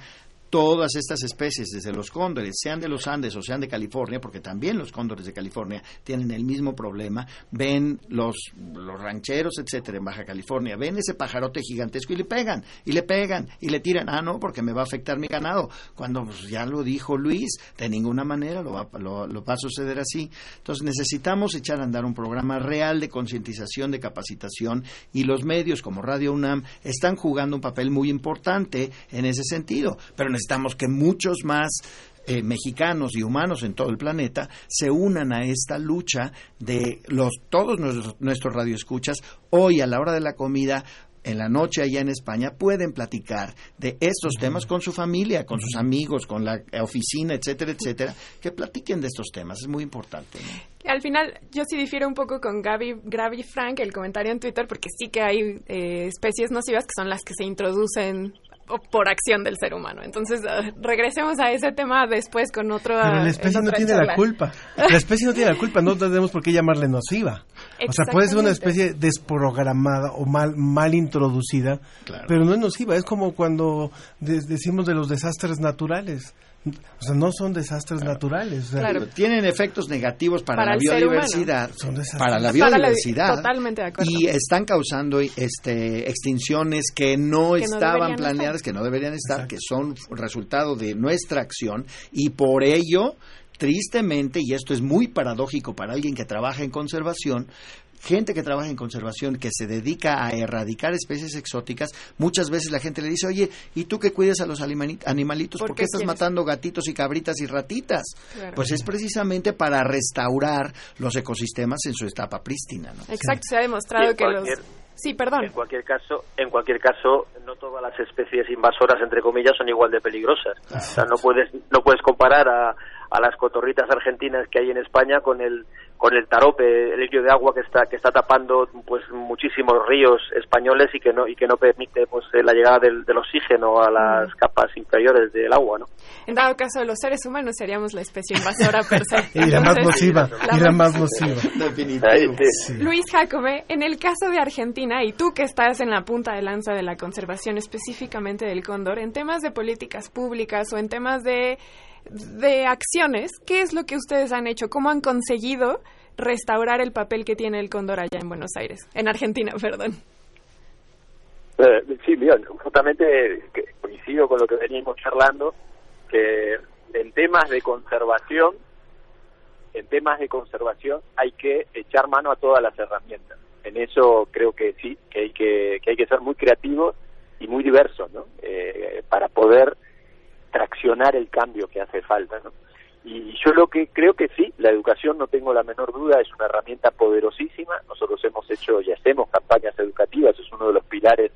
todas estas especies, desde los cóndores, sean de los Andes o sean de California, porque también los cóndores de California tienen el mismo problema, ven los, los rancheros, etcétera, en Baja California, ven ese pajarote gigantesco y le pegan, y le pegan, y le tiran, ah, no, porque me va a afectar mi ganado, cuando pues, ya lo dijo Luis, de ninguna manera lo va, lo, lo va a suceder así. Entonces necesitamos echar a andar un programa real de concientización, de capacitación, y los medios como Radio UNAM están jugando un papel muy importante en ese sentido, pero necesitamos que muchos más eh, mexicanos y humanos en todo el planeta se unan a esta lucha de los todos nuestros, nuestros radioescuchas hoy a la hora de la comida en la noche allá en España pueden platicar de estos temas con su familia, con sus amigos, con la oficina, etcétera, etcétera, que platiquen de estos temas, es muy importante. ¿no? Al final, yo sí difiero un poco con Gaby, Gaby Frank, el comentario en Twitter, porque sí que hay eh, especies nocivas que son las que se introducen por acción del ser humano. Entonces, uh, regresemos a ese tema después con otro. Pero la especie no tiene la culpa. La especie no tiene la culpa, no tenemos por qué llamarle nociva. O sea, puede ser una especie desprogramada o mal, mal introducida, claro. pero no es nociva. Es como cuando de decimos de los desastres naturales. O sea, no son desastres claro. naturales. O sea, claro. Tienen efectos negativos para, para la biodiversidad. Para la para biodiversidad. La, totalmente de acuerdo. Y están causando este, extinciones que no que estaban no planeadas, estar. que no deberían estar, Exacto. que son resultado de nuestra acción. Y por ello, tristemente, y esto es muy paradójico para alguien que trabaja en conservación, gente que trabaja en conservación, que se dedica a erradicar especies exóticas, muchas veces la gente le dice, oye, ¿y tú que cuidas a los animalitos? ¿Por, ¿por qué estás quieres? matando gatitos y cabritas y ratitas? Claro. Pues es precisamente para restaurar los ecosistemas en su etapa prístina. ¿no? Exacto, se ha demostrado que los... Sí, perdón. En cualquier caso, en cualquier caso, no todas las especies invasoras, entre comillas, son igual de peligrosas. O sea, no puedes, no puedes comparar a, a las cotorritas argentinas que hay en España con el con el tarope, el líquido de agua que está que está tapando pues muchísimos ríos españoles y que no y que no permite pues la llegada del, del oxígeno a las capas inferiores del agua, ¿no? En dado caso, los seres humanos seríamos la especie invasora per se. y la más nociva, la y la más nociva. Definitivamente. Sí. Luis Jacome, en el caso de Argentina y tú que estás en la punta de lanza de la conservación específicamente del cóndor, en temas de políticas públicas o en temas de de acciones, ¿qué es lo que ustedes han hecho? ¿Cómo han conseguido restaurar el papel que tiene el cóndor allá en Buenos Aires? En Argentina, perdón. Eh, sí, bien, justamente coincido con lo que venimos charlando, que en temas de conservación, en temas de conservación hay que echar mano a todas las herramientas. En eso creo que sí, que hay que, que hay que ser muy creativos y muy diversos, ¿no? Eh, para poder traccionar el cambio que hace falta, ¿no? Y yo lo que creo que sí, la educación, no tengo la menor duda, es una herramienta poderosísima. Nosotros hemos hecho y hacemos campañas educativas, es uno de los pilares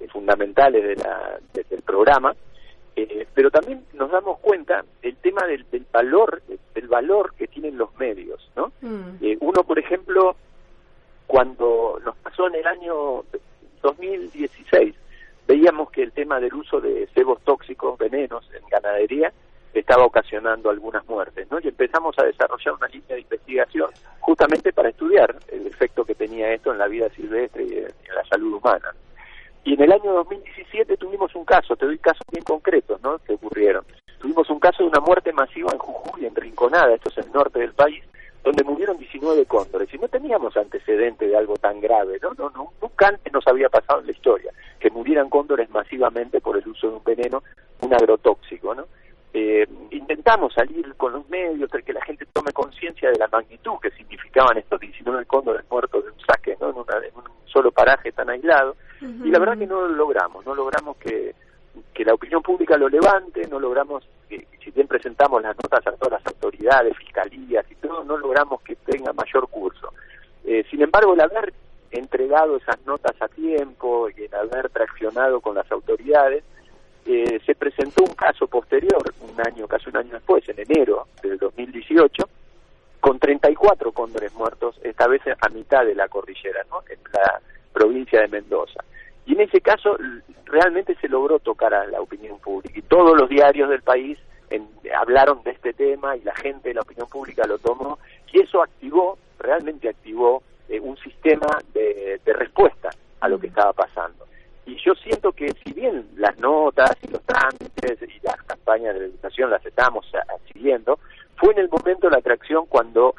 eh, fundamentales de la, de, del programa. Eh, pero también nos damos cuenta el tema del, del valor, del valor que tienen los medios, ¿no? Mm. Eh, uno, por ejemplo, cuando nos pasó en el año 2016, veíamos que el tema del uso de cebos tóxicos, venenos en ganadería, estaba ocasionando algunas muertes, ¿no? Y empezamos a desarrollar una línea de investigación justamente para estudiar el efecto que tenía esto en la vida silvestre y en la salud humana. Y en el año 2017 tuvimos un caso, te doy casos bien concretos, ¿no? Que ocurrieron. Tuvimos un caso de una muerte masiva en Jujuy, en Rinconada, esto es el norte del país, donde murieron 19 cóndores y no teníamos antecedente de algo tan grave, ¿no? No, no, nunca antes nos había pasado en la historia que murieran cóndores masivamente por el uso de un veneno, un agrotóxico, ¿no? Eh, intentamos salir con los medios para que la gente tome conciencia de la magnitud que significaban estos 19 cóndores muertos de un saque, ¿no? En, una, un solo paraje tan aislado, y la verdad que no lo logramos, no logramos que que la opinión pública lo levante, no logramos, que, si bien presentamos las notas a todas las autoridades, fiscalías y todo, no logramos que tenga mayor curso. Eh, sin embargo, el haber entregado esas notas a tiempo y en haber traccionado con las autoridades, eh, se presentó un caso posterior, un año, casi un año después, en enero del 2018, con 34 cóndores muertos, esta vez a mitad de la cordillera, ¿no? en la provincia de Mendoza. Y en ese caso realmente se logró tocar a la opinión pública y todos los diarios del país hablaron de este tema y la gente de la opinión pública lo tomó y eso activó, realmente activó eh, un sistema de, respuesta a lo que estaba pasando. Y yo siento que si bien las notas y los trámites y las campañas de educación las estamos siguiendo, fue en el momento de la atracción cuando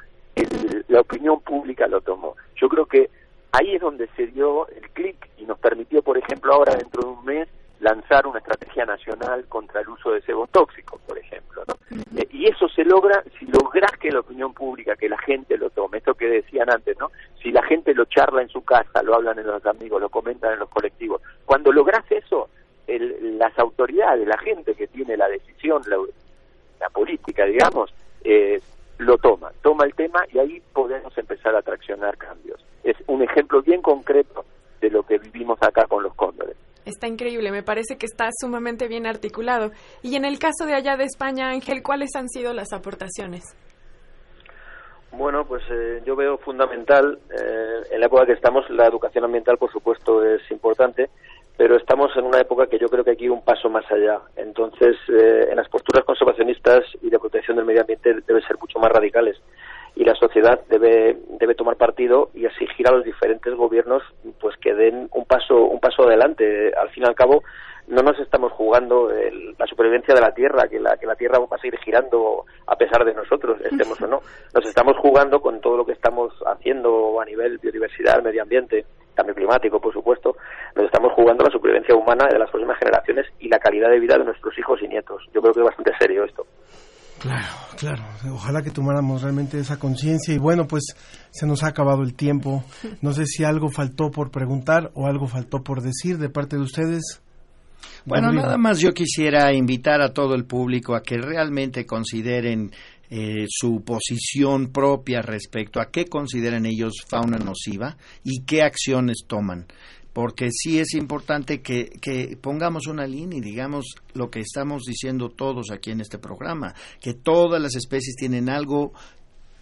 la opinión pública lo tomó. Yo creo que ahí es donde se dio el clic y nos permitió, por ejemplo, ahora dentro de un mes lanzar una estrategia nacional contra el uso de cebos tóxicos, por ejemplo. ¿no? Eh, y eso se logra si logras que la opinión pública, que la gente lo tome, esto que decían antes, ¿no? Si la gente lo charla en su casa, lo hablan en los amigos, lo comentan en los colectivos, cuando logras eso, las autoridades, la gente que tiene la decisión, la, política, digamos, eh, lo toma, toma el tema y ahí podemos empezar a traccionar cambios. Es un ejemplo bien concreto de lo que vivimos acá con los cóndores. Está increíble, me parece que está sumamente bien articulado. Y en el caso de allá de España, Ángel, ¿cuáles han sido las aportaciones? Bueno, pues eh, yo veo fundamental, eh, en la época que estamos, la educación ambiental, por supuesto, es importante, pero estamos en una época que yo creo que hay que ir un paso más allá. Entonces, eh, en las posturas conservacionistas y de protección del medio ambiente deben ser mucho más radicales y la sociedad debe debe tomar partido y exigir a los diferentes gobiernos pues que den un paso un paso adelante. Al fin y al cabo no nos estamos jugando la supervivencia de la tierra que la que la tierra va a seguir girando a pesar de nosotros estemos o no. Nos estamos jugando con todo lo que estamos haciendo a nivel biodiversidad medio ambiente cambio climático por supuesto. Nos estamos jugando la supervivencia humana de las próximas generaciones y la calidad de vida de nuestros hijos y nietos. Yo creo que es bastante serio esto Claro, claro. Ojalá que tomáramos realmente esa conciencia. Y bueno, pues se nos ha acabado el tiempo. No sé si algo faltó por preguntar o algo faltó por decir de parte de ustedes. Bueno, nada más yo quisiera invitar a todo el público a que realmente consideren eh, su posición propia respecto a qué consideran ellos fauna nociva y qué acciones toman porque sí es importante que, que, pongamos una línea y digamos lo que estamos diciendo todos aquí en este programa, que todas las especies tienen algo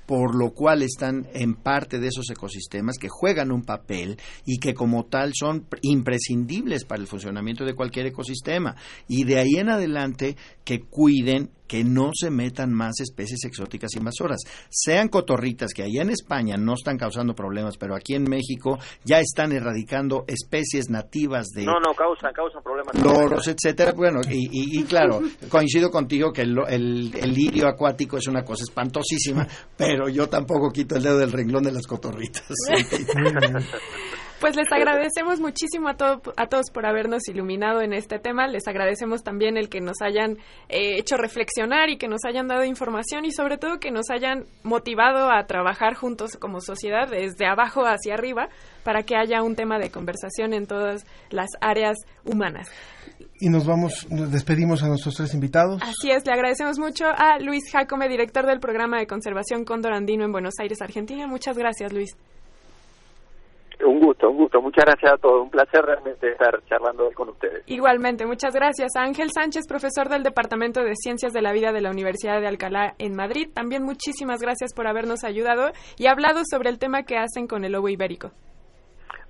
por lo cual están en parte de esos ecosistemas que juegan un papel y que como tal son imprescindibles para el funcionamiento de cualquier ecosistema. Y de ahí en adelante que cuiden que no se metan más especies exóticas invasoras. Sean cotorritas que allá en España no están causando problemas, pero aquí en México ya están erradicando especies nativas de... No, no, causan, causan problemas. Loros, etcétera. Bueno, y, claro, coincido contigo que el, el, lirio acuático es una cosa espantosísima, pero yo tampoco quito el dedo del renglón de las cotorritas. Pues les agradecemos muchísimo a, a todos por habernos iluminado en este tema. Les agradecemos también el que nos hayan eh, hecho reflexionar y que nos hayan dado información y sobre todo que nos hayan motivado a trabajar juntos como sociedad desde abajo hacia arriba para que haya un tema de conversación en todas las áreas humanas. Y nos vamos, nos despedimos a nuestros tres invitados. Así es, le agradecemos mucho a Luis Jacome, director del programa de conservación Cóndor Andino en Buenos Aires, Argentina. Muchas gracias, Luis. Un gusto, un gusto. Muchas gracias a todos. Un placer realmente estar charlando con ustedes. Igualmente, muchas gracias. Ángel Sánchez, profesor del Departamento de Ciencias de la Vida de la Universidad de Alcalá en Madrid. También muchísimas gracias por habernos ayudado y hablado sobre el tema que hacen con el lobo ibérico.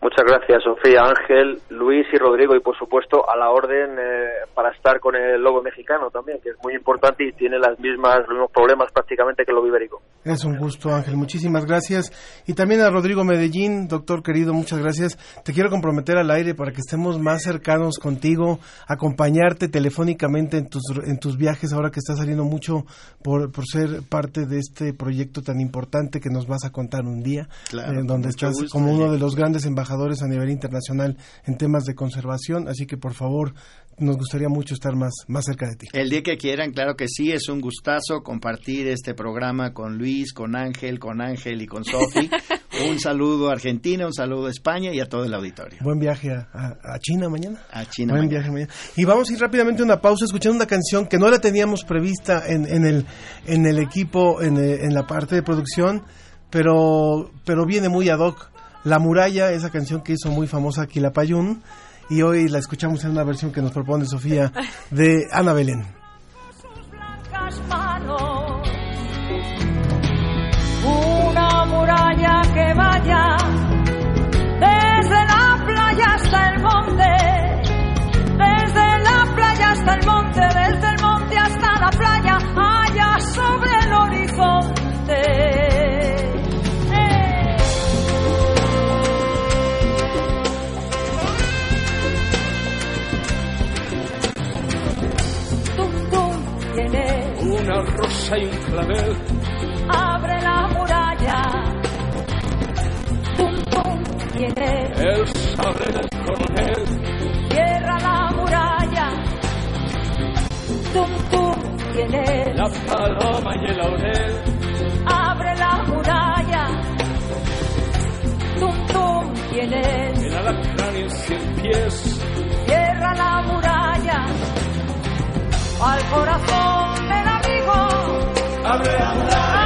Muchas gracias, Sofía, Ángel, Luis y Rodrigo, y por supuesto a la orden eh, para estar con el lobo mexicano también, que es muy importante y tiene las mismas, los mismos problemas prácticamente que el lobo ibérico. Es un gusto, Ángel, muchísimas gracias. Y también a Rodrigo Medellín, doctor querido, muchas gracias. Te quiero comprometer al aire para que estemos más cercanos contigo, acompañarte telefónicamente en tus, en tus viajes, ahora que estás saliendo mucho por, por ser parte de este proyecto tan importante que nos vas a contar un día, claro, eh, donde estás como uno de los grandes embajadores a nivel internacional en temas de conservación, así que por favor nos gustaría mucho estar más, más cerca de ti. El día que quieran, claro que sí, es un gustazo compartir este programa con Luis, con Ángel, con Ángel y con Sofi. un saludo a Argentina, un saludo a España y a todo el auditorio. Buen viaje a, China mañana. A China Buen viaje mañana. Y vamos a ir rápidamente a una pausa escuchando una canción que no la teníamos prevista en, en, el, en el equipo, en, en la parte de producción, pero, pero viene muy ad hoc La Muralla, esa canción que hizo muy famosa Quilapayún, y hoy la escuchamos en una versión que nos propone Sofía de Ana Belén. Una muralla que vaya desde la playa hasta el monte, desde la playa hasta el monte, Un clavel. Abre la muralla. Tum, tum, ¿quién es? El sable del coronel. Cierra la muralla. Tum, tum. La paloma y el laurel. Abre la muralla. Tum, tum, ¿quién es? El alacrán en cien pies. Cierra la muralla. Al corazón del amigo. Abre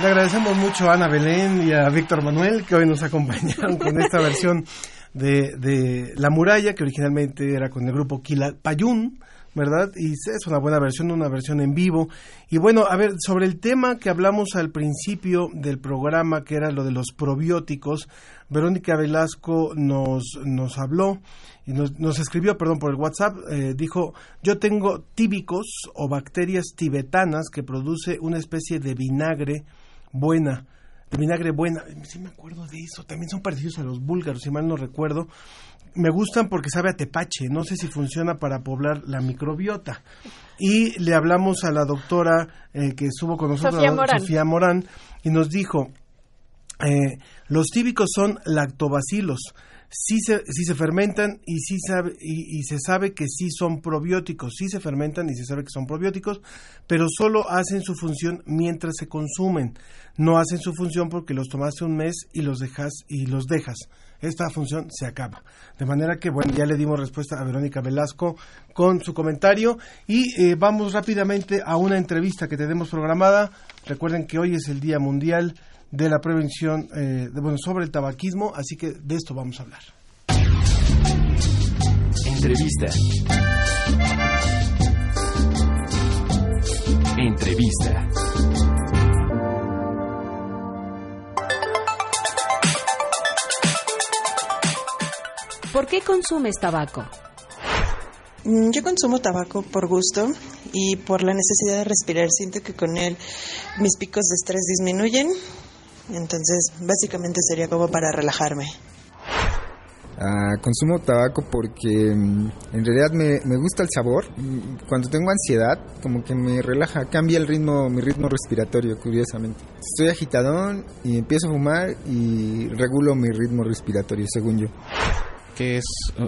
Le agradecemos mucho a Ana Belén y a Víctor Manuel que hoy nos acompañaron con esta versión de, de La Muralla, que originalmente era con el grupo Quilapayún, ¿verdad? Y es una buena versión, una versión en vivo. Y bueno, a ver, sobre el tema que hablamos al principio del programa, que era lo de los probióticos, Verónica Velasco nos, nos habló y nos, nos escribió, perdón, por el WhatsApp, eh, dijo, yo tengo tíbicos o bacterias tibetanas que produce una especie de vinagre buena, de vinagre buena. Sí me acuerdo de eso, también son parecidos a los búlgaros, si mal no recuerdo. Me gustan porque sabe a tepache, no sé si funciona para poblar la microbiota. Y le hablamos a la doctora eh, que estuvo con nosotros, Sofía la- Morán. Sofía Morán, y nos dijo, eh, los tíbicos son lactobacilos. Sí se, sí se fermentan y, sí sabe, y, se sabe que sí son probióticos. Sí se fermentan y se sabe que son probióticos, pero solo hacen su función mientras se consumen. No hacen su función porque los tomaste un mes y los dejas y los dejas. Esta función se acaba. De manera que, bueno, ya le dimos respuesta a Verónica Velasco con su comentario y eh, vamos rápidamente a una entrevista que tenemos programada. Recuerden que hoy es el Día Mundial de la Prevención eh, de, bueno, sobre el tabaquismo, así que de esto vamos a hablar. Entrevista. Entrevista. ¿Por qué consumes tabaco? Mm, Yo consumo tabaco por gusto y por la necesidad de respirar. Siento que con él mis picos de estrés disminuyen. Entonces, básicamente sería como para relajarme. Ah, consumo tabaco porque mm, en realidad me, gusta el sabor. Cuando tengo ansiedad, como que me relaja, cambia el ritmo, mi ritmo respiratorio, curiosamente. Estoy agitadón y empiezo a fumar y regulo mi ritmo respiratorio, según yo. Que es,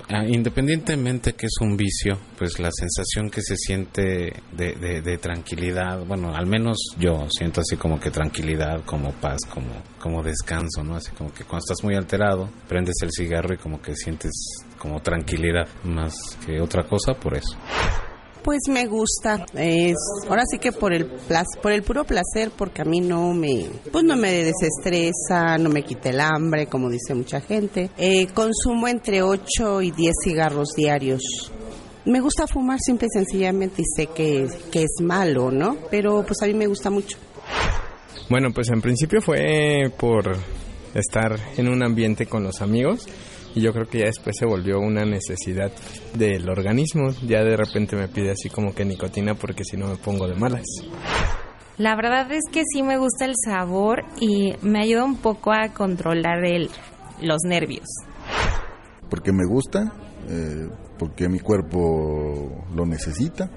ah, independientemente que es un vicio, pues la sensación que se siente de, de- de tranquilidad, bueno, al menos yo siento así como que tranquilidad, como paz, como, como descanso, ¿no? Así como que cuando estás muy alterado, prendes el cigarro y como que sientes como tranquilidad, más que otra cosa por eso. Pues me gusta, es ahora sí que por el plas- por el puro placer, porque a mí no me, pues no me desestresa, no me quita el hambre, como dice mucha gente. Eh, consumo entre 8 y 10 cigarros diarios. Me gusta fumar simple y sencillamente y sé que, que es malo, ¿no? Pero pues a mí me gusta mucho. Bueno, pues en principio fue por estar en un ambiente con los amigos y yo creo que ya después se volvió una necesidad del organismo. Ya de repente me pide así como que nicotina porque si no me pongo de malas. La verdad es que sí me gusta el sabor y me ayuda un poco a controlar el, los nervios. porque me gusta eh, porque mi cuerpo lo necesita.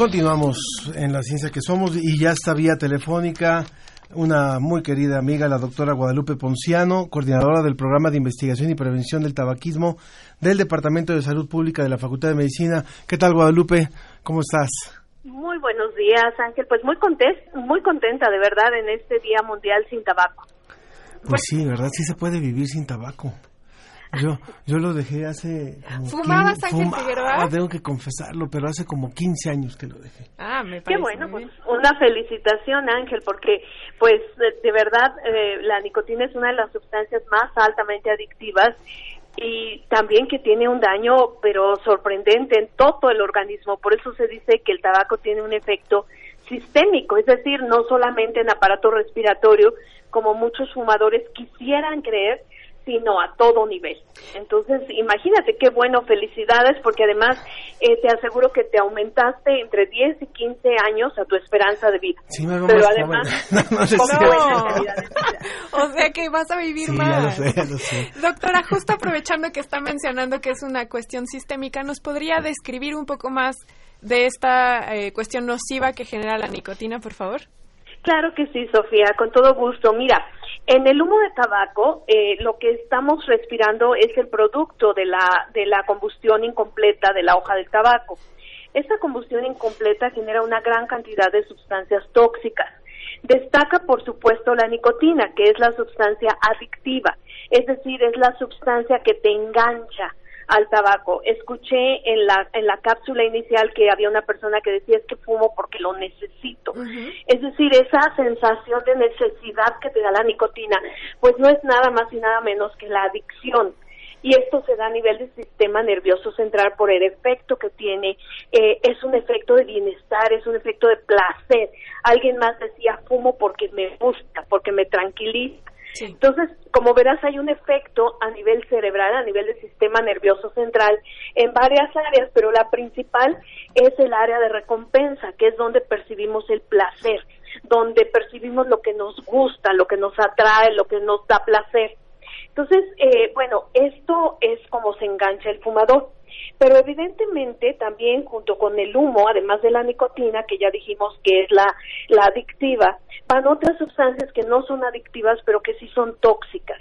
Continuamos en la ciencia que somos y ya está vía telefónica una muy querida amiga, la doctora Guadalupe Ponciano, coordinadora del programa de investigación y prevención del tabaquismo del Departamento de Salud Pública de la Facultad de Medicina. ¿Qué tal Guadalupe? ¿Cómo estás? Muy buenos días, Ángel. Pues muy contenta, muy contenta de verdad en este Día Mundial sin Tabaco. Pues sí, ¿verdad? Sí se puede vivir sin tabaco. Yo, yo lo dejé hace... Como ¿Fumabas, 15 Ángel fuma- Figueroa? Ah, tengo que confesarlo, pero hace como 15 años que lo dejé. Ah, me Qué parece bueno, muy pues una felicitación, Ángel, porque pues de, de verdad eh, la nicotina es una de las sustancias más altamente adictivas y también que tiene un daño pero sorprendente en todo el organismo. Por eso se dice que el tabaco tiene un efecto sistémico, es decir, no solamente en aparato respiratorio, como muchos fumadores quisieran creer, sino a todo nivel. Entonces, imagínate qué bueno, felicidades, porque además eh, te aseguro que te aumentaste entre 10 y 15 años a tu esperanza de vida. Sí, me Pero más además, joven. No, no. O sea que vas a vivir Sí, ya más. lo sé, ya lo sé. Doctora, justo aprovechando que está mencionando que es una cuestión sistémica, ¿nos podría describir un poco más de esta eh, cuestión nociva que genera la nicotina, por favor? Claro que sí, Sofía, con todo gusto. Mira, en el humo de tabaco, eh, lo que estamos respirando es el producto de la, de la combustión incompleta de la hoja del tabaco. Esta combustión incompleta genera una gran cantidad de sustancias tóxicas. Destaca, por supuesto, la nicotina, que es la sustancia adictiva, es decir, es la sustancia que te engancha al tabaco. Escuché en la, en la cápsula inicial que había una persona que decía es que fumo porque lo necesito. Es decir, esa sensación de necesidad que te da la nicotina, pues no es nada más y nada menos que la adicción. Y esto se da a nivel del sistema nervioso central por el efecto que tiene. Eh, es un efecto de bienestar, es un efecto de placer. Alguien más decía, fumo porque me gusta, porque me tranquiliza. Entonces, como verás, hay un efecto a nivel cerebral, a nivel del sistema nervioso central, en varias áreas, pero la principal es el área de recompensa, que es donde percibimos el placer, donde percibimos lo que nos gusta, lo que nos atrae, lo que nos da placer. Entonces, eh, bueno, esto es como se engancha el fumador. Pero evidentemente también junto con el humo, además de la nicotina, que ya dijimos que es la, la adictiva, van otras sustancias que no son adictivas, pero que sí son tóxicas.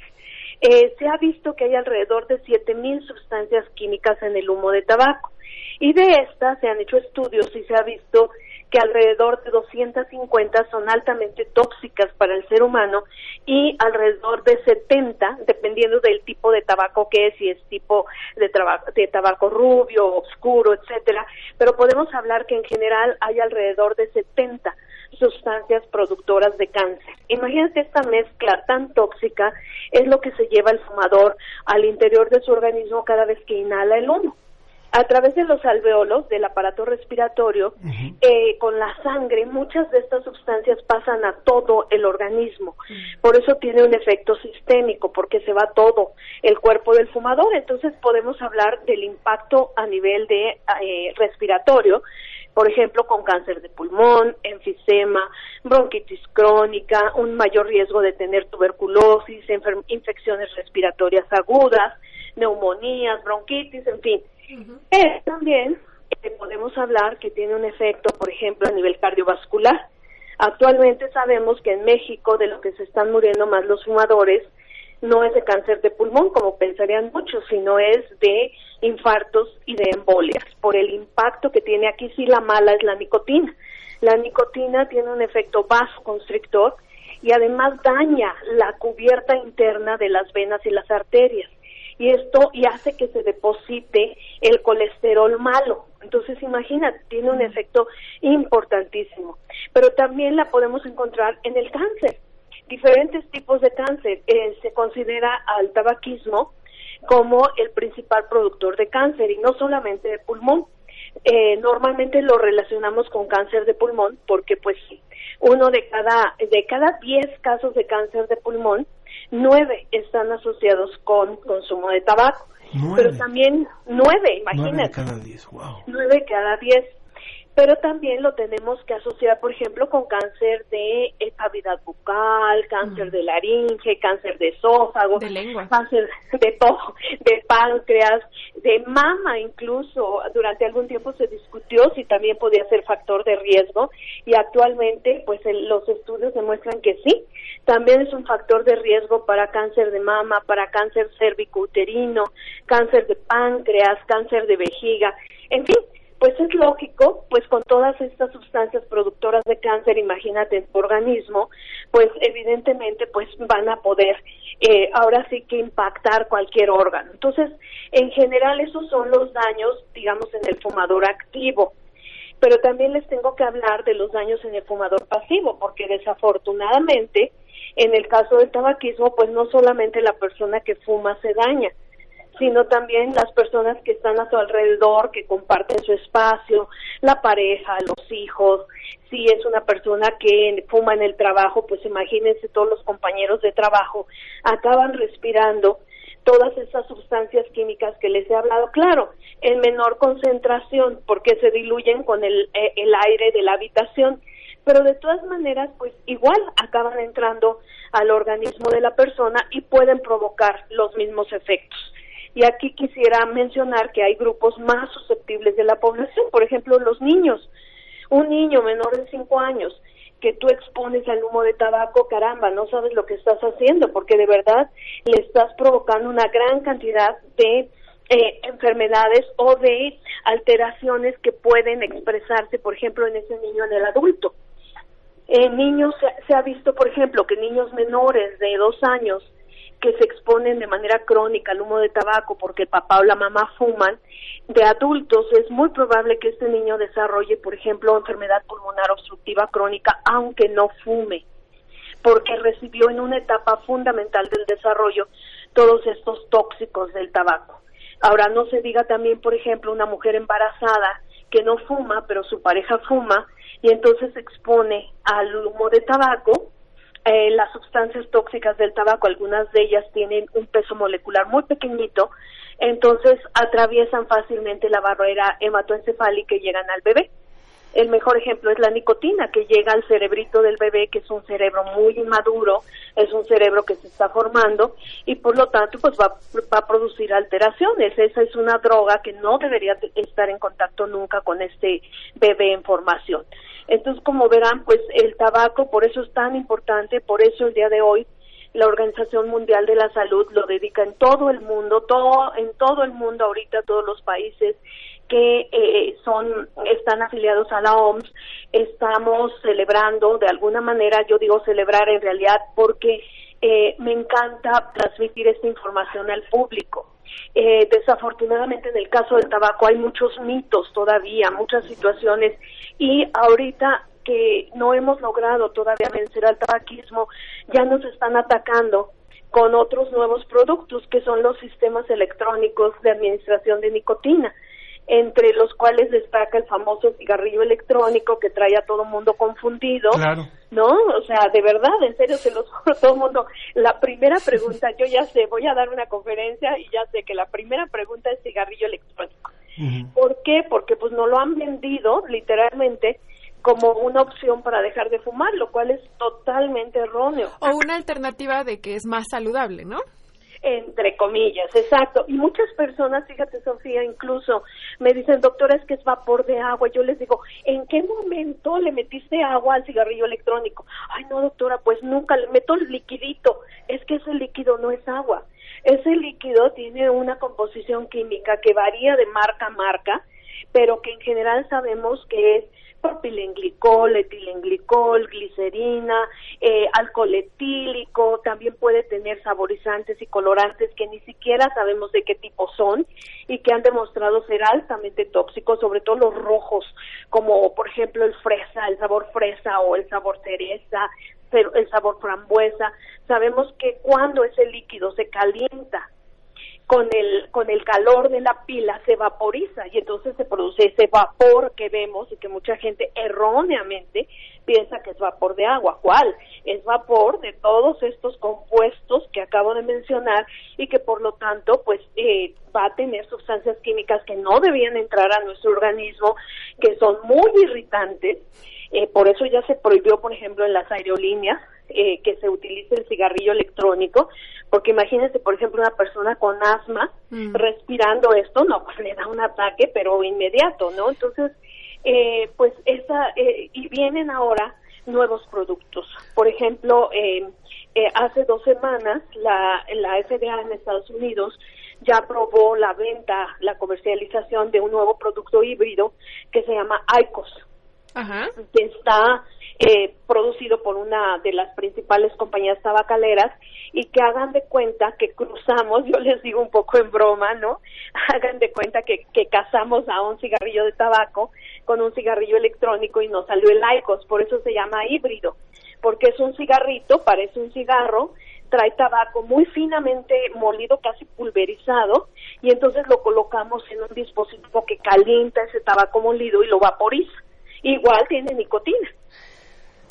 Eh, se ha visto que hay alrededor de 7.000 sustancias químicas en el humo de tabaco. Y de estas se han hecho estudios y se ha visto que alrededor de 250 son altamente tóxicas para el ser humano y alrededor de 70, dependiendo del tipo de tabaco que es, si es tipo de, traba- de tabaco rubio, oscuro, etcétera, pero podemos hablar que en general hay alrededor de 70 sustancias productoras de cáncer. Imagínate esta mezcla tan tóxica es lo que se lleva el fumador al interior de su organismo cada vez que inhala el humo a través de los alveolos del aparato respiratorio, eh, con la sangre, muchas de estas sustancias pasan a todo el organismo. Por eso tiene un efecto sistémico, porque se va todo el cuerpo del fumador. Entonces podemos hablar del impacto a nivel de eh, respiratorio, por ejemplo, con cáncer de pulmón, enfisema, bronquitis crónica, un mayor riesgo de tener tuberculosis, infecciones respiratorias agudas, neumonías, bronquitis, en fin. Eh, también eh, podemos hablar que tiene un efecto, por ejemplo, a nivel cardiovascular. Actualmente sabemos que en México de lo que se están muriendo más los fumadores no es de cáncer de pulmón, como pensarían muchos, sino es de infartos y de embolias, por el impacto que tiene aquí sí la mala es la nicotina. La nicotina tiene un efecto vasoconstrictor y además daña la cubierta interna de las venas y las arterias y esto y hace que se deposite el colesterol malo. Entonces, imagínate, tiene un efecto importantísimo. Pero también la podemos encontrar en el cáncer. Diferentes tipos de cáncer. Eh, se considera al tabaquismo como el principal productor de cáncer y no solamente de pulmón. Eh, normalmente lo relacionamos con cáncer de pulmón porque pues uno de cada de cada 10 casos de cáncer de pulmón nueve están asociados con consumo de tabaco. Pero también nueve imagínate. Nueve cada diez, wow. nueve cada diez pero también lo tenemos que asociar por ejemplo con cáncer de cavidad bucal cáncer de laringe, cáncer de esófago, De lengua. cáncer de todo, de páncreas, de mama incluso. Durante algún tiempo se discutió si también podía ser factor de riesgo y actualmente pues el- los estudios demuestran que sí. También es un factor de riesgo para cáncer de mama, para cáncer cervicouterino, cáncer de páncreas, cáncer de vejiga, en fin, pues es lógico, pues con todas estas sustancias productoras de cáncer, imagínate en tu organismo, pues evidentemente pues van a poder eh, ahora sí que impactar cualquier órgano. Entonces, en general esos son los daños, digamos, en el fumador activo. Pero también les tengo que hablar de los daños en el fumador pasivo, porque desafortunadamente, en el caso del tabaquismo, pues no solamente la persona que fuma se daña, sino también las personas que están a su alrededor, que comparten su espacio, la pareja, los hijos. Si es una persona que fuma en el trabajo, pues imagínense todos los compañeros de trabajo acaban respirando todas esas sustancias químicas que les he hablado, claro, en menor concentración porque se diluyen con el, eh, el aire de la habitación, pero de todas maneras, pues igual acaban entrando al organismo de la persona y pueden provocar los mismos efectos. Y aquí quisiera mencionar que hay grupos más susceptibles de la población, por ejemplo, los niños. Un niño menor de 5 años que tú expones al humo de tabaco, caramba, no sabes lo que estás haciendo, porque de verdad le estás provocando una gran cantidad de eh, enfermedades o de alteraciones que pueden expresarse, por ejemplo, en ese niño en el adulto. En niños se, se ha visto, por ejemplo, que niños menores de dos años que se exponen de manera crónica al humo de tabaco porque el papá o la mamá fuman, de adultos es muy probable que este niño desarrolle, por ejemplo, enfermedad pulmonar obstructiva crónica, aunque no fume, porque recibió en una etapa fundamental del desarrollo todos estos tóxicos del tabaco. Ahora, no se diga también, por ejemplo, una mujer embarazada que no fuma, pero su pareja fuma, y entonces se expone al humo de tabaco, eh, las sustancias tóxicas del tabaco, algunas de ellas tienen un peso molecular muy pequeñito, entonces atraviesan fácilmente la barrera hematoencefálica y llegan al bebé. El mejor ejemplo es la nicotina, que llega al cerebrito del bebé, que es un cerebro muy inmaduro, es un cerebro que se está formando y por lo tanto pues va, va a producir alteraciones. Esa es una droga que no debería de- estar en contacto nunca con este bebé en formación. Entonces, como verán, pues el tabaco, por eso es tan importante, por eso el día de hoy la Organización Mundial de la Salud lo dedica en todo el mundo, todo en todo el mundo ahorita todos los países que eh, son están afiliados a la OMS estamos celebrando de alguna manera yo digo celebrar en realidad porque eh, me encanta transmitir esta información al público eh, desafortunadamente en el caso del tabaco hay muchos mitos todavía muchas situaciones y ahorita que no hemos logrado todavía vencer al tabaquismo ya nos están atacando con otros nuevos productos que son los sistemas electrónicos de administración de nicotina entre los cuales destaca el famoso cigarrillo electrónico que trae a todo mundo confundido, Claro. ¿no? O sea, de verdad, en serio, se los juro a todo el mundo. La primera pregunta, yo ya sé, voy a dar una conferencia y ya sé que la primera pregunta es cigarrillo electrónico. ¿Por qué? Porque pues no lo han vendido literalmente como una opción para dejar de fumar, lo cual es totalmente erróneo. O una alternativa de que es más saludable, ¿no? Entre comillas, exacto. Y muchas personas, fíjate Sofía, incluso me dicen, doctora, es que es vapor de agua. Yo les digo, ¿en qué momento le metiste agua al cigarrillo electrónico? Ay, no, doctora, pues nunca le meto el liquidito. Es que ese líquido no es agua. Ese líquido tiene una composición química que varía de marca a marca, pero que en general sabemos que es propilenglicol, etilenglicol, glicerina, eh, alcohol etílico, también puede tener saborizantes y colorantes que ni siquiera sabemos de qué tipo son y que han demostrado ser altamente tóxicos, sobre todo los rojos, como por ejemplo el fresa, el sabor fresa o el sabor cereza, el sabor frambuesa. Sabemos que cuando ese líquido se calienta con el con el calor de la pila se vaporiza y entonces se produce ese vapor que vemos y que mucha gente erróneamente piensa que es vapor de agua. ¿Cuál? Es vapor de todos estos compuestos que acabo de mencionar y que por lo tanto pues eh, va a tener sustancias químicas que no debían entrar a nuestro organismo, que son muy irritantes. Eh, por eso ya se prohibió, por ejemplo, en las aerolíneas eh, que se utilice el cigarrillo electrónico, porque imagínense, por ejemplo, una persona con asma Mm. respirando esto, no, pues le da un ataque, pero inmediato, ¿no? Entonces, eh, pues esa, eh, y vienen ahora nuevos productos. Por ejemplo, eh, eh, hace dos semanas la, la FDA en Estados Unidos ya aprobó la venta, la comercialización de un nuevo producto híbrido que se llama ICOS que está eh, producido por una de las principales compañías tabacaleras y que hagan de cuenta que cruzamos, yo les digo un poco en broma, ¿no? Hagan de cuenta que, que casamos a un cigarrillo de tabaco con un cigarrillo electrónico y nos salió el ICOS, por eso se llama híbrido, porque es un cigarrito, parece un cigarro, trae tabaco muy finamente molido, casi pulverizado, y entonces lo colocamos en un dispositivo que calienta ese tabaco molido y lo vaporiza. Igual tiene nicotina.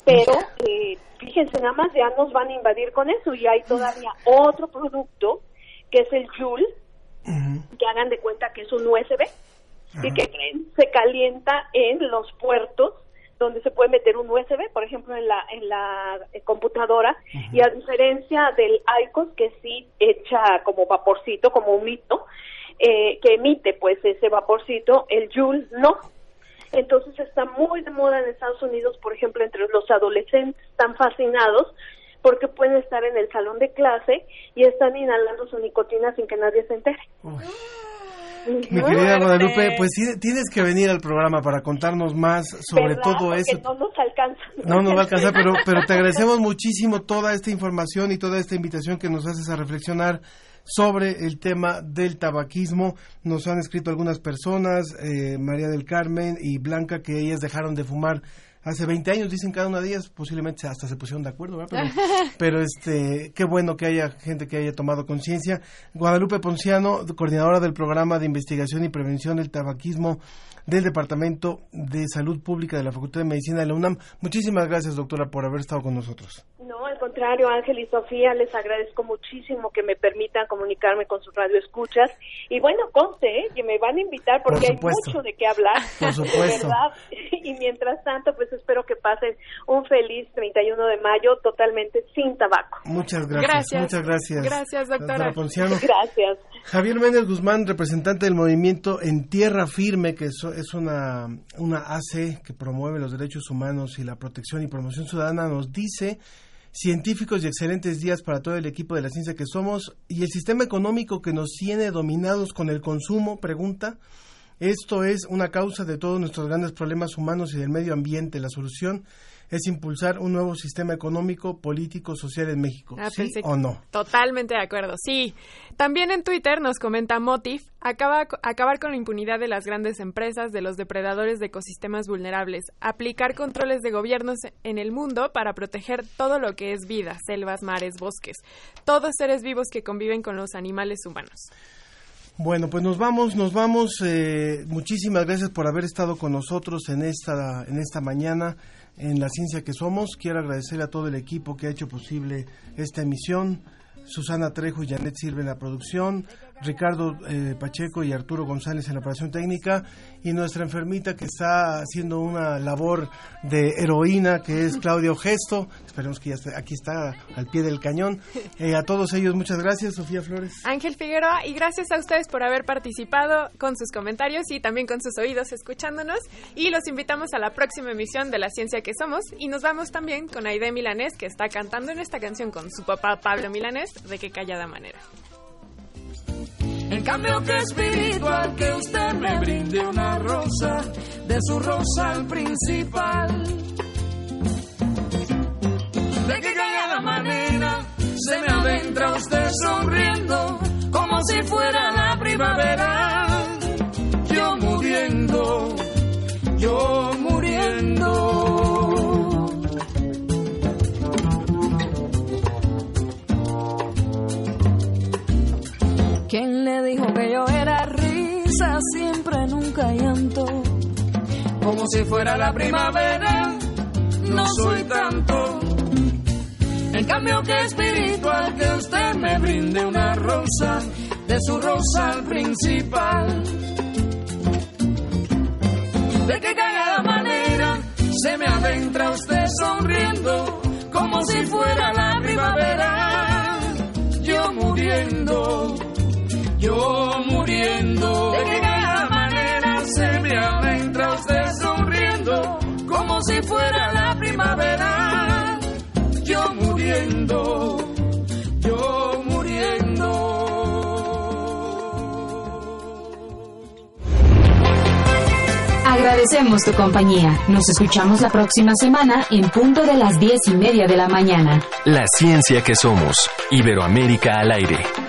Pero eh, fíjense, nada más ya nos van a invadir con eso y hay todavía otro producto que es el Joule, que hagan de cuenta que es un USB y que creen se calienta en los puertos donde se puede meter un USB, por ejemplo, en la en la eh, computadora. Y a diferencia del ICOS que sí echa como vaporcito, como un mito, eh, que emite pues ese vaporcito, el Joule no. Entonces está muy de moda en Estados Unidos, por ejemplo, entre los adolescentes, están fascinados porque pueden estar en el salón de clase y están inhalando su nicotina sin que nadie se entere. Mi querida Guadalupe, pues sí, tienes que venir al programa para contarnos más sobre ¿Verdad? todo Porque eso. No nos alcanza. No nos va a alcanzar, pero, pero te agradecemos muchísimo toda esta información y toda esta invitación que nos haces a reflexionar sobre el tema del tabaquismo. Nos han escrito algunas personas, eh, María del Carmen y Blanca, que ellas dejaron de fumar hace 20 años, dicen cada una de ellas, posiblemente hasta se pusieron de acuerdo, ¿verdad? Pero, pero este, qué bueno que haya gente que haya tomado conciencia. Guadalupe Ponciano, coordinadora del programa de investigación y prevención del tabaquismo del Departamento de Salud Pública de la Facultad de Medicina de la UNAM. Muchísimas gracias, doctora, por haber estado con nosotros. No, al contrario, Ángel y Sofía, les agradezco muchísimo que me permitan comunicarme con sus radioescuchas. Y bueno, conste ¿eh? que me van a invitar porque Por hay mucho de qué hablar. Por supuesto. ¿verdad? Y mientras tanto, pues espero que pasen un feliz 31 de mayo totalmente sin tabaco. Muchas gracias. Gracias. Muchas gracias. Gracias, doctora. Ponciano. Gracias. Javier Méndez Guzmán, representante del movimiento En Tierra Firme, que es es una, una AC que promueve los derechos humanos y la protección y promoción ciudadana, nos dice científicos y excelentes días para todo el equipo de la ciencia que somos y el sistema económico que nos tiene dominados con el consumo, pregunta. Esto es una causa de todos nuestros grandes problemas humanos y del medio ambiente. La solución es impulsar un nuevo sistema económico, político, social en México. Ah, ¿Sí o no? Totalmente de acuerdo, sí. También en Twitter nos comenta Motif, acaba, acabar con la impunidad de las grandes empresas, de los depredadores de ecosistemas vulnerables, aplicar controles de gobiernos en el mundo para proteger todo lo que es vida, selvas, mares, bosques, todos seres vivos que conviven con los animales humanos. Bueno, pues nos vamos, nos vamos. eh, muchísimas gracias por haber estado con nosotros en esta, en esta mañana en la ciencia que somos. Quiero agradecer a todo el equipo que ha hecho posible esta emisión. Susana Trejo y Janet Sirve en la producción, Ricardo eh, Pacheco y Arturo González en la operación técnica y nuestra enfermita que está haciendo una labor de heroína que es Claudio Gesto. Esperemos que ya esté, aquí está al pie del cañón. Eh, a todos ellos muchas gracias, Sofía Flores. Ángel Figueroa, y gracias a ustedes por haber participado con sus comentarios y también con sus oídos escuchándonos. Y los invitamos a la próxima emisión de La Ciencia que Somos. Y nos vamos también con Aide Milanés, que está cantando en esta canción con su papá Pablo Milanés, de qué callada manera. En cambio que espiritual que usted me brinde una rosa de su rosal principal. De que callada manera se me adentra usted sonriendo como si fuera la primavera. Yo muriendo, yo muriendo. ¿Quién le dijo que yo era risa, siempre, nunca llanto? Como si fuera la primavera, no soy tanto. En cambio que espiritual que usted me brinde una rosa, de su rosa principal. De qué cagada manera se me adentra usted sonriendo, como si fuera la primavera, yo muriendo yo muriendo. De que cada manera se me ama usted sonriendo, como si fuera la primavera. Yo muriendo, yo muriendo. Agradecemos tu compañía. Nos escuchamos la próxima semana en punto de las diez y media de la mañana. La ciencia que somos. Iberoamérica al aire.